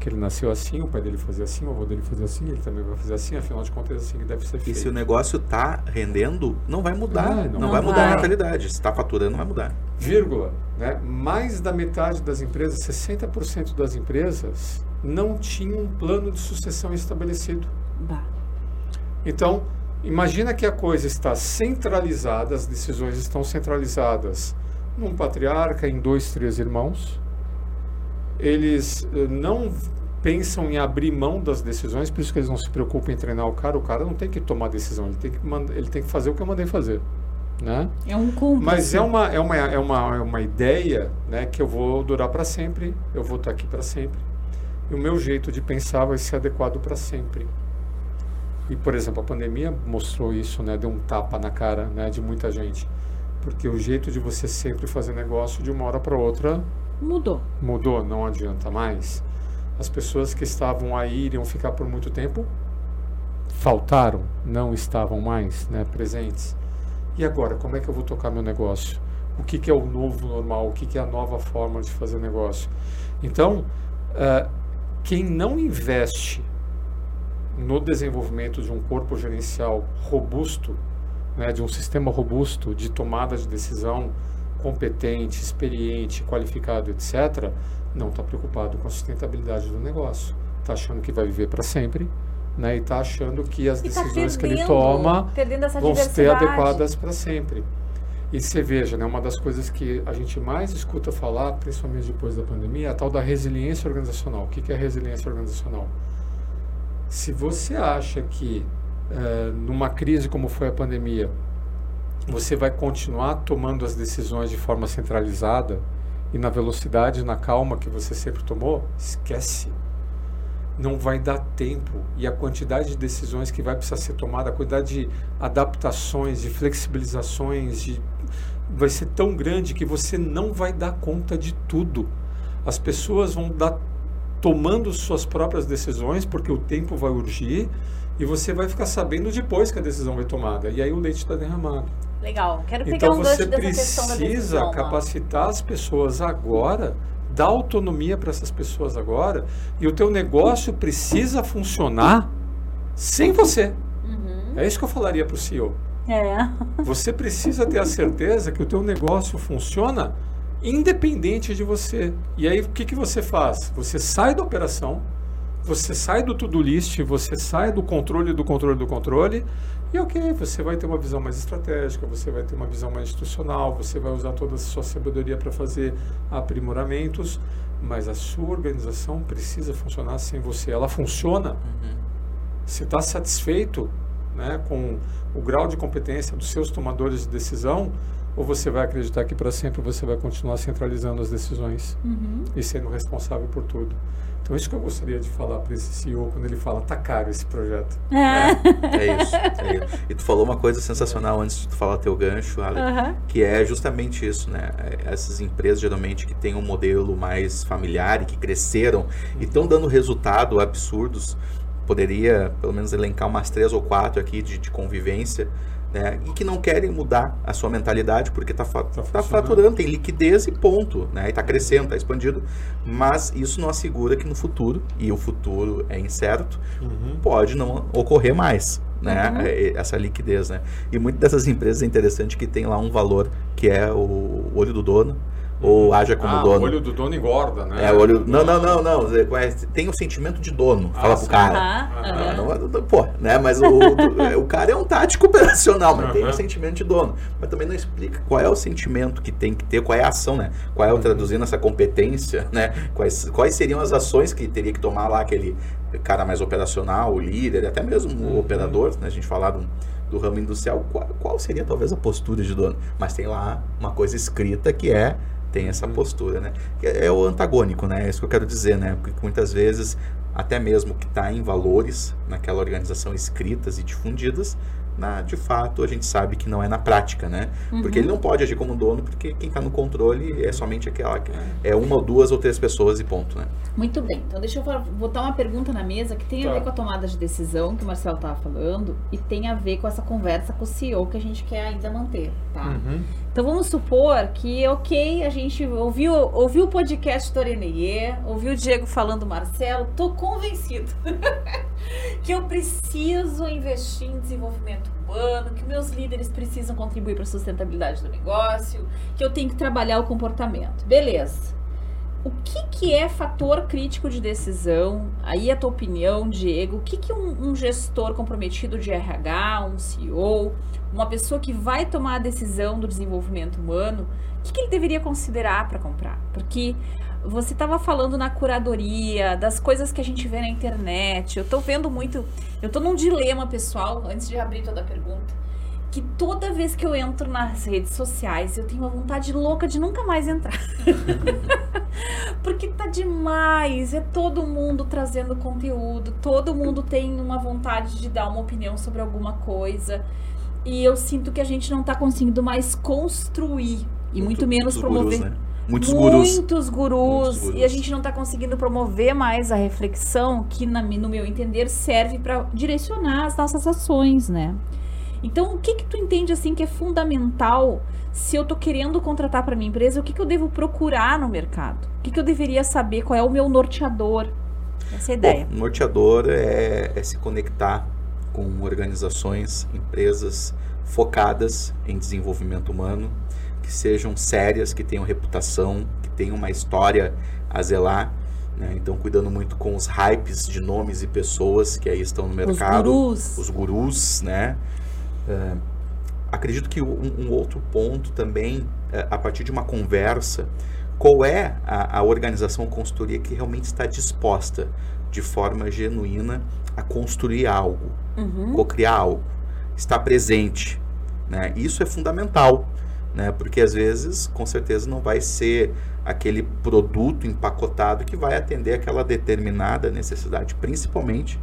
Que ele nasceu assim, o pai dele fazia assim, o avô dele fazia assim, ele também vai fazer assim, afinal de contas é assim que deve ser feito. E se o negócio está rendendo, não vai mudar, é, não, não, vai, vai mudar a mentalidade. Se está faturando, não vai mudar. Vírgula, né? Mais da metade das empresas, 60% das empresas, não tinham um plano de sucessão estabelecido. Bah. Então, imagina que a coisa está centralizada, as decisões estão centralizadas num patriarca, em dois, três irmãos. Eles eh, não pensam em abrir mão das decisões, por isso que eles não se preocupam em treinar o cara. O cara não tem que tomar decisão, ele tem que, ele tem que fazer o que eu mandei fazer. Né? É um cúmplice. Mas é uma, é, uma, é, uma, é uma ideia né, que eu vou durar para sempre, eu vou estar aqui para sempre. E o meu jeito de pensar vai ser adequado para sempre. E, por exemplo, a pandemia mostrou isso, né, deu um tapa na cara né, de muita gente. Porque o jeito de você sempre fazer negócio de uma hora para outra mudou. Mudou, não adianta mais. As pessoas que estavam aí iriam ficar por muito tempo faltaram, não estavam mais né, presentes. E agora, como é que eu vou tocar meu negócio? O que, que é o novo normal? O que, que é a nova forma de fazer negócio? Então, uh, quem não investe no desenvolvimento de um corpo gerencial robusto, né, de um sistema robusto de tomada de decisão competente, experiente, qualificado, etc., não está preocupado com a sustentabilidade do negócio. Está achando que vai viver para sempre né, e está achando que as tá decisões que ele toma vão ser adequadas para sempre. E você veja, né, uma das coisas que a gente mais escuta falar, principalmente depois da pandemia, é a tal da resiliência organizacional. O que, que é resiliência organizacional? Se você acha que é, numa crise como foi a pandemia, você vai continuar tomando as decisões de forma centralizada e na velocidade, na calma que você sempre tomou, esquece. Não vai dar tempo. E a quantidade de decisões que vai precisar ser tomada, a quantidade de adaptações, de flexibilizações, de... vai ser tão grande que você não vai dar conta de tudo. As pessoas vão dar tomando suas próprias decisões, porque o tempo vai urgir e você vai ficar sabendo depois que a decisão vai tomada. E aí o leite está derramado. Legal. Quero pegar então um você precisa capacitar as pessoas agora, dar autonomia para essas pessoas agora, e o teu negócio precisa funcionar sem você. Uhum. É isso que eu falaria para o CEO. É. Você precisa ter a certeza que o teu negócio funciona independente de você. E aí o que, que você faz? Você sai da operação, você sai do to-do list, você sai do controle do controle do controle, e ok, você vai ter uma visão mais estratégica, você vai ter uma visão mais institucional, você vai usar toda a sua sabedoria para fazer aprimoramentos, mas a sua organização precisa funcionar sem você. Ela funciona. Uhum. Você está satisfeito né, com o grau de competência dos seus tomadores de decisão? ou você vai acreditar que para sempre você vai continuar centralizando as decisões uhum. e sendo responsável por tudo. Então, isso que eu gostaria de falar para esse CEO quando ele fala, tá caro esse projeto. É, é, é, isso, é isso. (laughs) E tu falou uma coisa sensacional antes de tu falar teu gancho, Ale, uhum. que é justamente isso, né? É, essas empresas, geralmente, que têm um modelo mais familiar e que cresceram e estão dando resultado absurdos, poderia, pelo menos, elencar umas três ou quatro aqui de, de convivência, né? e que não querem mudar a sua mentalidade porque está tá, tá faturando, tem liquidez e ponto, né? e está crescendo, está expandindo, mas isso não assegura que no futuro, e o futuro é incerto, uhum. pode não ocorrer mais. Né? Uhum. É, essa liquidez, né? E muitas dessas empresas é interessante que tem lá um valor que é o olho do dono, ou haja como ah, dono. O olho do dono engorda, né? É, o olho. Não, não, não, não. Tem o sentimento de dono. Ah, fala pro cara. Ah, não, não, pô, né? Mas o, (laughs) o cara é um tático (laughs) operacional, mas tem o sentimento de dono. Mas também não explica qual é o sentimento que tem que ter, qual é a ação, né? Qual é o traduzindo essa competência, né? Quais, quais seriam as ações que teria que tomar lá aquele cara mais operacional, o líder, até mesmo o uhum. operador, né? A gente falar do, do ramo industrial, qual, qual seria talvez a postura de dono? Mas tem lá uma coisa escrita que é tem essa uhum. postura, né? É, é o antagônico, né? É isso que eu quero dizer, né? Porque muitas vezes, até mesmo que está em valores naquela organização escritas e difundidas, na, de fato, a gente sabe que não é na prática, né? Uhum. Porque ele não pode agir como dono, porque quem está no controle é somente aquela, é uma ou duas ou três pessoas e ponto, né? Muito bem. Então, deixa eu botar uma pergunta na mesa que tem a tá. ver com a tomada de decisão que o Marcelo estava falando e tem a ver com essa conversa com o CEO que a gente quer ainda manter, tá? Uhum. Então, vamos supor que, ok, a gente ouviu, ouviu o podcast do Areneier, ouviu o Diego falando Marcelo, tô convencido (laughs) (laughs) que eu preciso investir em desenvolvimento humano, que meus líderes precisam contribuir para a sustentabilidade do negócio, que eu tenho que trabalhar o comportamento. Beleza. O que, que é fator crítico de decisão? Aí a tua opinião, Diego. O que, que um, um gestor comprometido de RH, um CEO, uma pessoa que vai tomar a decisão do desenvolvimento humano, o que, que ele deveria considerar para comprar? Porque você estava falando na curadoria, das coisas que a gente vê na internet. Eu estou vendo muito. Eu estou num dilema pessoal, antes de abrir toda a pergunta. Que toda vez que eu entro nas redes sociais, eu tenho uma vontade louca de nunca mais entrar. (laughs) Porque tá demais. É todo mundo trazendo conteúdo. Todo mundo tem uma vontade de dar uma opinião sobre alguma coisa. E eu sinto que a gente não tá conseguindo mais construir. E muito, muito menos promover. Gurus, né? Muitos gurus. Muitos gurus. E a gente não está conseguindo promover mais a reflexão que, na, no meu entender, serve para direcionar as nossas ações, né? Então, o que que tu entende, assim, que é fundamental se eu tô querendo contratar para minha empresa? O que que eu devo procurar no mercado? O que que eu deveria saber? Qual é o meu norteador? Essa é a ideia. O norteador é, é se conectar com organizações, empresas focadas em desenvolvimento humano, que sejam sérias, que tenham reputação, que tenham uma história a zelar. Né? Então, cuidando muito com os hypes de nomes e pessoas que aí estão no mercado. Os gurus. Os gurus, né? Uh, acredito que um, um, outro ponto também, uh, a partir de uma conversa, qual é a, a organização consultoria que realmente está disposta de forma genuína a construir algo, uhum. co-criar algo, está presente. Né? Isso é fundamental né? Porque às vezes, com certeza, não vai ser aquele produto empacotado que vai atender aquela determinada necessidade, principalmente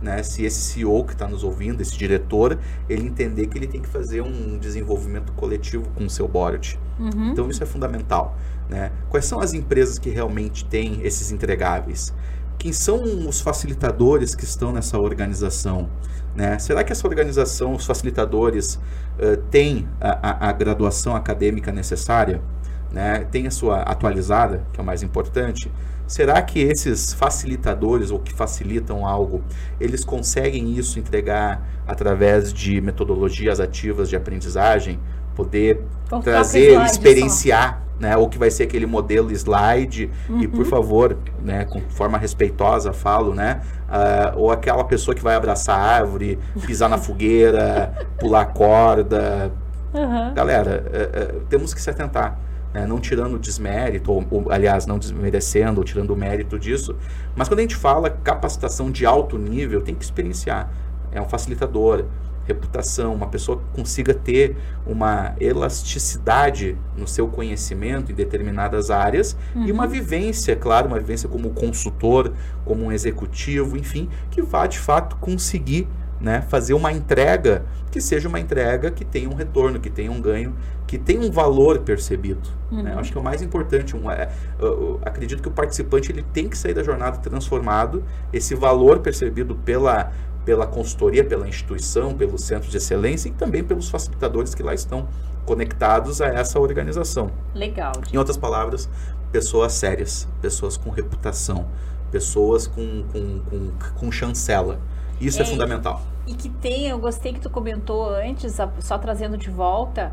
né, se esse CEO que está nos ouvindo, esse diretor, ele entender que ele tem que fazer um desenvolvimento coletivo com o seu board. Uhum. Então isso é fundamental. Né? Quais são as empresas que realmente têm esses entregáveis? Quem são os facilitadores que estão nessa organização? Né? Será que essa organização, os facilitadores, uh, têm a, a, a, graduação acadêmica necessária? Né? Tem a sua atualizada, que é o mais importante? Será que esses facilitadores ou que facilitam algo, eles conseguem isso entregar através de metodologias ativas de aprendizagem? Poder trazer, experienciar né? Ou que vai ser aquele modelo slide uhum. e por favor, né, com forma respeitosa falo, né? Uh, ou aquela pessoa que vai abraçar a árvore, pisar na fogueira, (laughs) pular corda. Uhum. Galera, uh, uh, temos que se atentar. Né? Não tirando desmérito, ou, ou, aliás, não desmerecendo ou tirando o mérito disso. Mas quando a gente fala capacitação de alto nível, tem que experienciar. É um facilitador, reputação, uma pessoa que consiga ter uma elasticidade no seu conhecimento em determinadas áreas uhum. e uma uhum. vivência, claro, uma vivência como consultor, como um executivo, enfim, que vá de fato conseguir né, fazer uma entrega que seja uma entrega que tenha um retorno, que tenha um ganho, que tenha um valor percebido. Né? Uhum. Né? Acho que é o mais importante. Um, é, eu, eu acredito que o participante ele tem que sair da jornada transformado, esse valor percebido pela pela consultoria, pela instituição, pelo centro de excelência e também pelos facilitadores que lá estão conectados a essa organização. Legal. Em outras palavras, pessoas sérias, pessoas com reputação, pessoas com, com, com, com chancela. Isso é, é fundamental. E que tem, eu gostei que tu comentou antes, só trazendo de volta,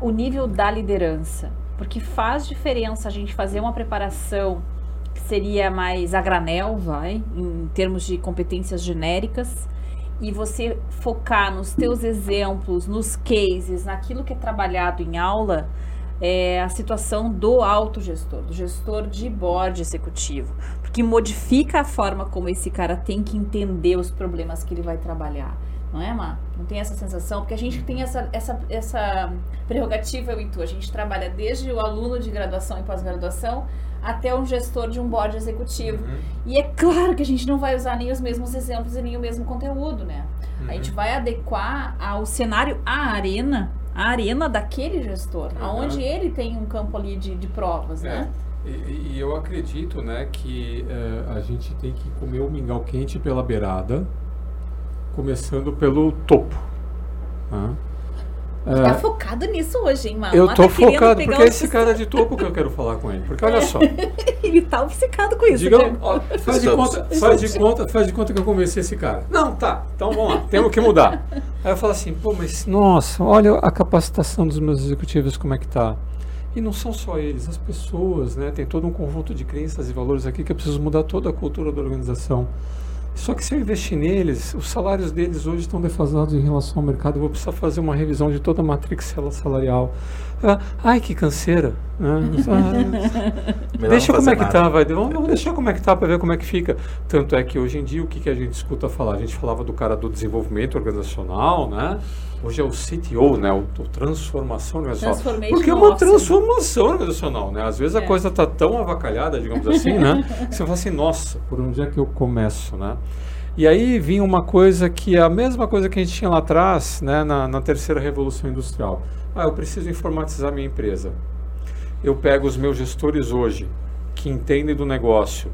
o nível da liderança. Porque faz diferença a gente fazer uma preparação seria mais a granel, vai, em termos de competências genéricas, e você focar nos teus exemplos, nos cases, naquilo que é trabalhado em aula, é a situação do autogestor, do gestor de board executivo, porque modifica a forma como esse cara tem que entender os problemas que ele vai trabalhar. Não é, Má? Não tem essa sensação? Porque a gente tem essa, essa, essa prerrogativa, eu e tu. A gente trabalha desde o aluno de graduação e pós-graduação até um gestor de um board executivo. Uhum. E é claro que a gente não vai usar nem os mesmos exemplos e nem o mesmo conteúdo, né? Uhum. A gente vai adequar ao cenário, à arena, a arena daquele gestor, Uhum. aonde ele tem um campo ali de, de provas, né? É. E, e eu acredito, né, que eh, a gente tem que comer o mingau quente pela beirada, começando pelo topo. né? Tá Eh, focado nisso hoje, hein, Mal? eu tô tá focado, pegar porque é esse cara de topo que eu quero falar com ele. Porque olha só, (laughs) Ele tá obcecado com isso, diga, ó, faz, de conta, faz, de conta, faz de conta que eu convenci esse cara. Não, tá, então vamos lá, temos que mudar. Aí eu falo assim, pô, mas nossa, olha a capacitação dos meus executivos como é que tá. E não são só eles, as pessoas, né? Tem todo um conjunto de crenças e valores aqui que eu preciso mudar toda a cultura da organização. Só que se eu investir neles, os salários deles hoje estão defasados em relação ao mercado. Eu vou precisar fazer uma revisão de toda a matrix salarial. Ah, Ai, que canseira. né? (laughs) Ah, Deixa como é que nada. tá, vai. Vamos, vamos deixar como é que tá para ver como é que fica. Tanto é que hoje em dia o que, que a gente escuta falar? A gente falava do cara do desenvolvimento organizacional, né? Hoje é o CTO, né? O, o transformação organizacional. Porque é uma transformação organizacional, né? Às vezes a É. coisa tá tão avacalhada, digamos assim, né? (laughs) Que você fala assim, nossa, por onde é que eu começo, né? E aí vinha uma coisa que é a mesma coisa que a gente tinha lá atrás, né? Na, na terceira revolução industrial. Ah, eu preciso informatizar minha empresa eu pego os meus gestores hoje, que entendem do negócio,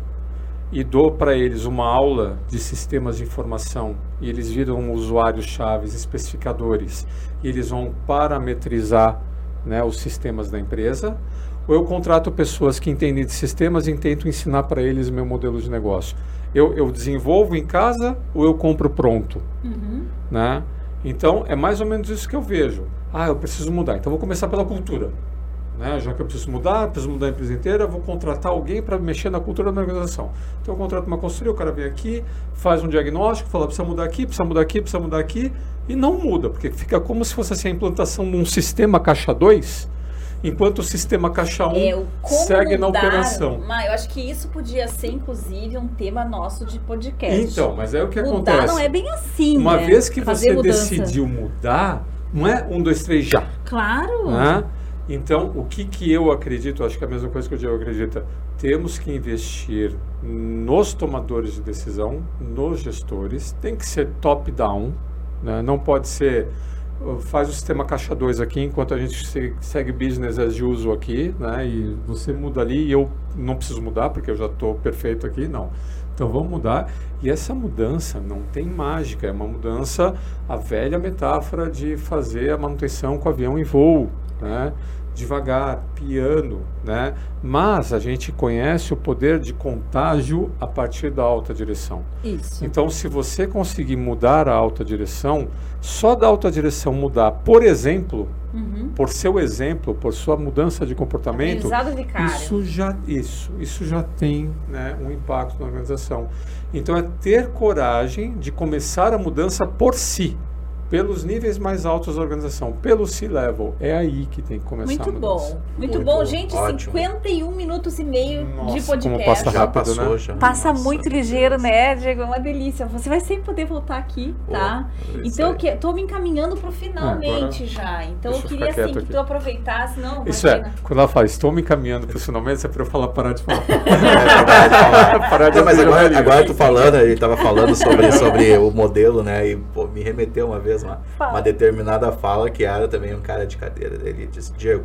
e dou para eles uma aula de sistemas de informação, e eles viram usuários chaves, especificadores, e eles vão parametrizar né, os sistemas da empresa, ou eu contrato pessoas que entendem de sistemas e tento ensinar para eles o meu modelo de negócio. Eu, eu desenvolvo em casa ou eu compro pronto? Uhum. né? Então é mais ou menos isso que eu vejo. Ah, eu preciso mudar. Então vou começar pela cultura, né? Já que eu preciso mudar, preciso mudar a empresa inteira, vou contratar alguém para mexer na cultura da minha organização. Então eu contrato uma consultoria, o cara vem aqui, faz um diagnóstico, fala precisa mudar aqui, precisa mudar aqui, precisa mudar aqui e não muda, porque fica como se fosse assim, a implantação de um sistema caixa 2, enquanto o sistema caixa 1 É, o como segue na mudar, operação. Mas eu acho que isso podia ser, inclusive, um tema nosso de podcast. Então, mas é o que mudar acontece. não é bem assim, Uma né? vez que Fazer você mudança. decidiu mudar, não é um, dois, três, já. Claro. né? Então, o que, que eu acredito, acho que é a mesma coisa que o Diego acredita, temos que investir nos tomadores de decisão, nos gestores, tem que ser top-down, né? não pode ser, faz o sistema caixa 2 aqui, enquanto a gente se- segue business as usual aqui, né? e você muda ali e eu não preciso mudar, porque eu já estou perfeito aqui, não. Então vamos mudar. E essa mudança não tem mágica, é uma mudança, a velha metáfora de fazer a manutenção com o avião em voo, né? Devagar, piano, né? Mas a gente conhece o poder de contágio a partir da alta direção. Isso. Então, se você conseguir mudar a alta direção, só da alta direção mudar, por exemplo, Uhum. por seu exemplo, por sua mudança de comportamento, isso já, isso, isso já tem né, um impacto na organização. Então é ter coragem de começar a mudança por si, pelos níveis mais altos da organização, pelo C-level. É aí que tem que começar Muito bom. Muito, Muito bom, gente. ótimo. 51 minutos e meio de Nossa, podcast. como passa Já rápido, passou, né? já. Passa Nossa, muito ligeiro, Deus. né, Diego? É uma delícia. Você vai sempre poder voltar aqui, tá? Então, eu que, tô me encaminhando pro finalmente agora já. Então, deixa eu queria, assim, quieto que aqui. tu aproveitasse. Não, Isso é, quando ela fala, estou me encaminhando para o finalmente, é para eu falar, parar de falar. (laughs) É parar de Não, mas agora, jornalismo. agora tu falando, ele tava falando sobre, sobre o modelo, né? E pô, me remeteu uma vez uma, Fala. uma determinada fala que era também um cara de cadeira. Ele disse, Diego,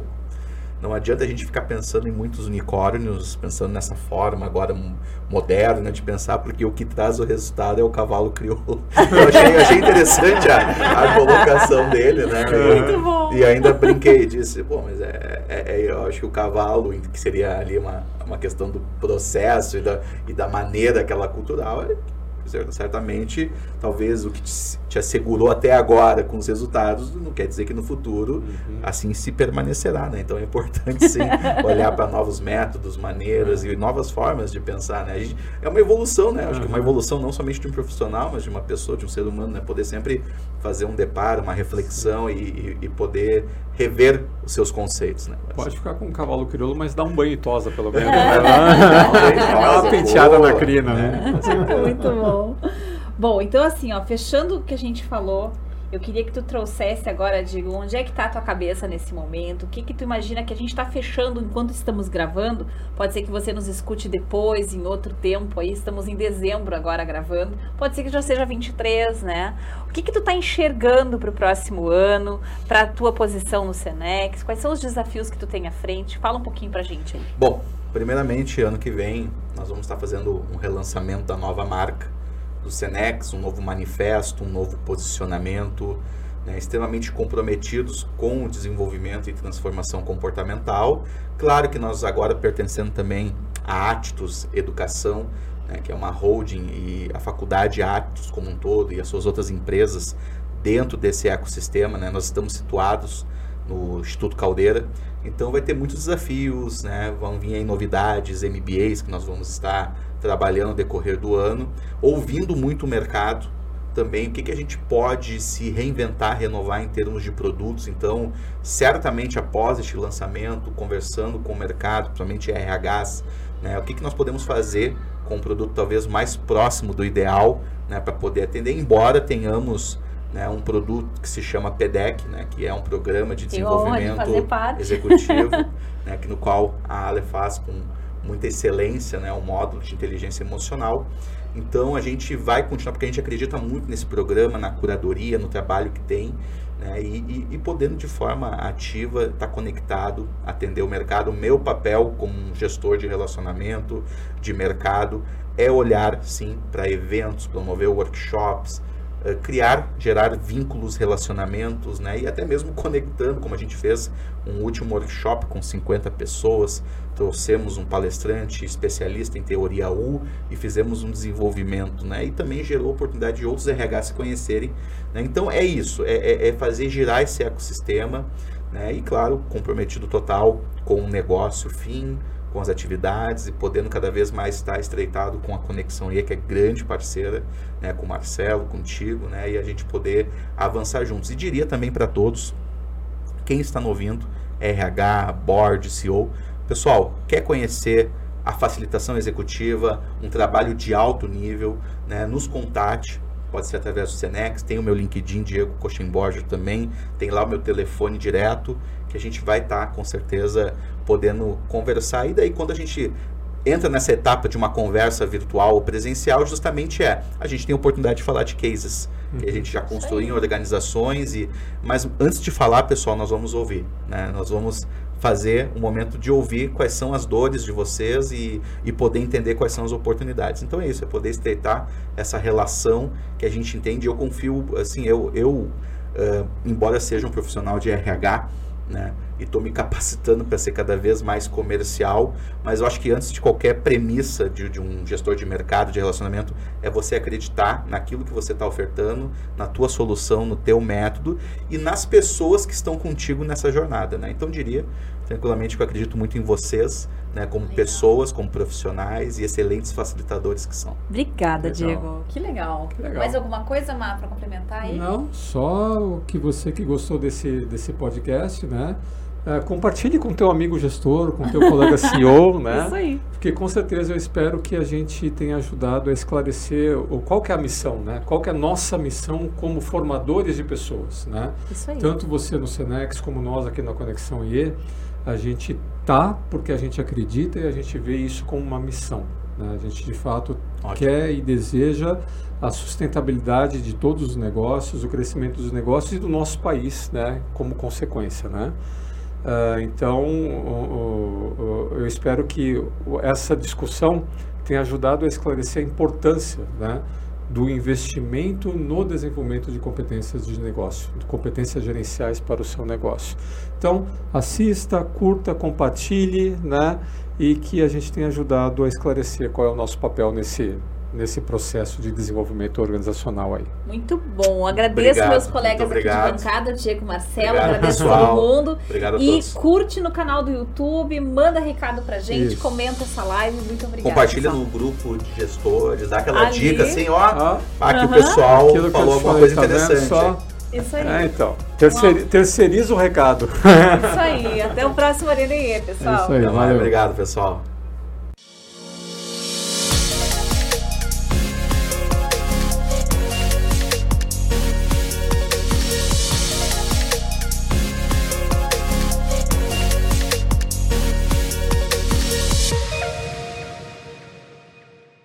não adianta a gente ficar pensando em muitos unicórnios, pensando nessa forma agora moderna de pensar, porque o que traz o resultado é o cavalo crioulo. (laughs) Eu achei, achei interessante a, a colocação dele, né? Muito bom. E ainda brinquei e disse, bom, mas é, é- é- eu acho que o cavalo, que seria ali uma, uma questão do processo e da, e da maneira aquela cultural, é, certamente, talvez o que te, te assegurou até agora com os resultados, não quer dizer que no futuro assim se permanecerá, né? Então é importante sim (laughs) olhar para novos métodos, maneiras e novas formas de pensar, né? A gente- é uma evolução, né? Acho que uma Uhum. evolução não somente de um profissional, mas de uma pessoa, de um ser humano, né? Poder sempre fazer um deparo, uma reflexão e, e- e poder rever os seus conceitos, né? Pode ficar com um cavalo crioulo, mas dá um banho e tosa, pelo menos. (laughs) É. né? Dá uma penteada boa, na crina, né? né? (laughs) Certeza. Muito bom. Bom, então assim, ó, fechando o que a gente falou, Eu queria que tu trouxesse agora, digo, onde é que está a tua cabeça nesse momento? O que que tu imagina que a gente está fechando enquanto estamos gravando? Pode ser que você nos escute depois, em outro tempo, aí estamos em dezembro agora gravando. Pode ser que já seja 23, né? O que que tu está enxergando para o próximo ano, para a tua posição no Senex? Quais são os desafios que tu tem à frente? Fala um pouquinho pra gente aí. Bom, primeiramente, ano que vem, nós vamos estar fazendo um relançamento da nova marca do Senex, um novo manifesto, um novo posicionamento, né, extremamente comprometidos com o desenvolvimento e transformação comportamental. Claro que nós agora pertencendo também a Actus Educação, né, que é uma holding e a faculdade Actus como um todo e as suas outras empresas dentro desse ecossistema, né, nós estamos situados no Instituto Caldeira, então vai ter muitos desafios, né, vão vir aí novidades, MBAs que nós vamos estar trabalhando no decorrer do ano, ouvindo muito o mercado também, o que, que a gente pode se reinventar, renovar em termos de produtos. Então, certamente após este lançamento, conversando com o mercado, principalmente RHs, né, o que, que nós podemos fazer com um produto talvez mais próximo do ideal né, para poder atender, embora tenhamos né, um produto que se chama PEDEC, né, que é um programa de desenvolvimento de executivo, (laughs) né, que no qual a Ale faz com muita excelência, né, um módulo de inteligência emocional. Então a gente vai continuar, porque a gente acredita muito nesse programa, na curadoria, no trabalho que tem, né, e, e, e, podendo de forma ativa estar tá conectado, atender o mercado. O meu papel como gestor de relacionamento, de mercado, é olhar sim para eventos, promover workshops, eh, criar, gerar vínculos, relacionamentos, né? E até mesmo conectando, como a gente fez um último workshop com 50 pessoas, trouxemos um palestrante especialista em teoria U e fizemos um desenvolvimento, né? E também gerou oportunidade de outros RH se conhecerem. Né? Então é isso, é, é, é fazer girar esse ecossistema, né? E claro, comprometido total com o negócio fim, com as atividades e podendo cada vez mais estar estreitado com a Conexão IE, que é grande parceira, né, com o Marcelo, contigo, né, e a gente poder avançar juntos. E diria também para todos, quem está nos ouvindo, RH, Board, CEO, pessoal, quer conhecer a facilitação executiva, um trabalho de alto nível, né, nos contate, pode ser através do Senex, tem o meu LinkedIn, Diego Cochimborger também, tem lá o meu telefone direto, que a gente vai estar tá, com certeza podendo conversar. E daí quando a gente entra nessa etapa de uma conversa virtual ou presencial, justamente é a gente tem a oportunidade de falar de cases que a gente já construiu em organizações e mas antes de falar, pessoal, nós vamos ouvir, né? Nós vamos fazer um momento de ouvir quais são as dores de vocês e, e poder entender quais são as oportunidades. Então é isso, é poder estreitar essa relação que a gente entende. Eu confio, assim, eu, eu uh, embora seja um profissional de RH, né? E estou me capacitando para ser cada vez mais comercial, mas eu acho que antes de qualquer premissa de, de, um gestor de mercado, de relacionamento, é você acreditar naquilo que você está ofertando, na tua solução, no teu método e nas pessoas que estão contigo nessa jornada, né? Então diria tranquilamente que eu acredito muito em vocês, né, como legal. pessoas, como profissionais e excelentes facilitadores que são. Obrigada, legal. Diego. Que legal. que legal. Mais alguma coisa, Má, para complementar aí? Não, só o que você que gostou desse, desse podcast, né? É, compartilhe com teu amigo gestor, com teu colega (laughs) CEO, né? Isso aí. Porque com certeza eu espero que a gente tenha ajudado a esclarecer o, qual que é a missão, né? Qual que é a nossa missão como formadores de pessoas, né? Isso aí. Tanto você no Senex como nós aqui na Conexão IE, a gente tá porque a gente acredita e a gente vê isso como uma missão. Né? A gente de fato Ótimo. quer e deseja a sustentabilidade de todos os negócios, o crescimento dos negócios e do nosso país, né? Como consequência, né? Uh, então, eu espero que essa discussão tenha ajudado a esclarecer a importância né, do investimento no desenvolvimento de competências de negócio, de competências gerenciais para o seu negócio. Então, assista, curta, compartilhe, né, e que a gente tenha ajudado a esclarecer qual é o nosso papel nesse nesse processo de desenvolvimento organizacional aí. Muito bom. Agradeço obrigado, meus colegas aqui de bancada, Diego Marcelo, obrigado, agradeço pessoal. todo mundo. Obrigado a e todos. curte no canal do YouTube, manda recado pra gente, Isso. comenta essa live. Muito obrigada. Compartilha pessoal. no grupo de gestores, dá aquela Ali. dica assim, ó. Ah. Aqui o pessoal Aquilo falou alguma coisa tá interessante. Só... Isso aí. É, então. Terceir, terceiriza o recado. Isso aí. Até o próximo Arena pessoal. É isso aí. Valeu. Obrigado, pessoal.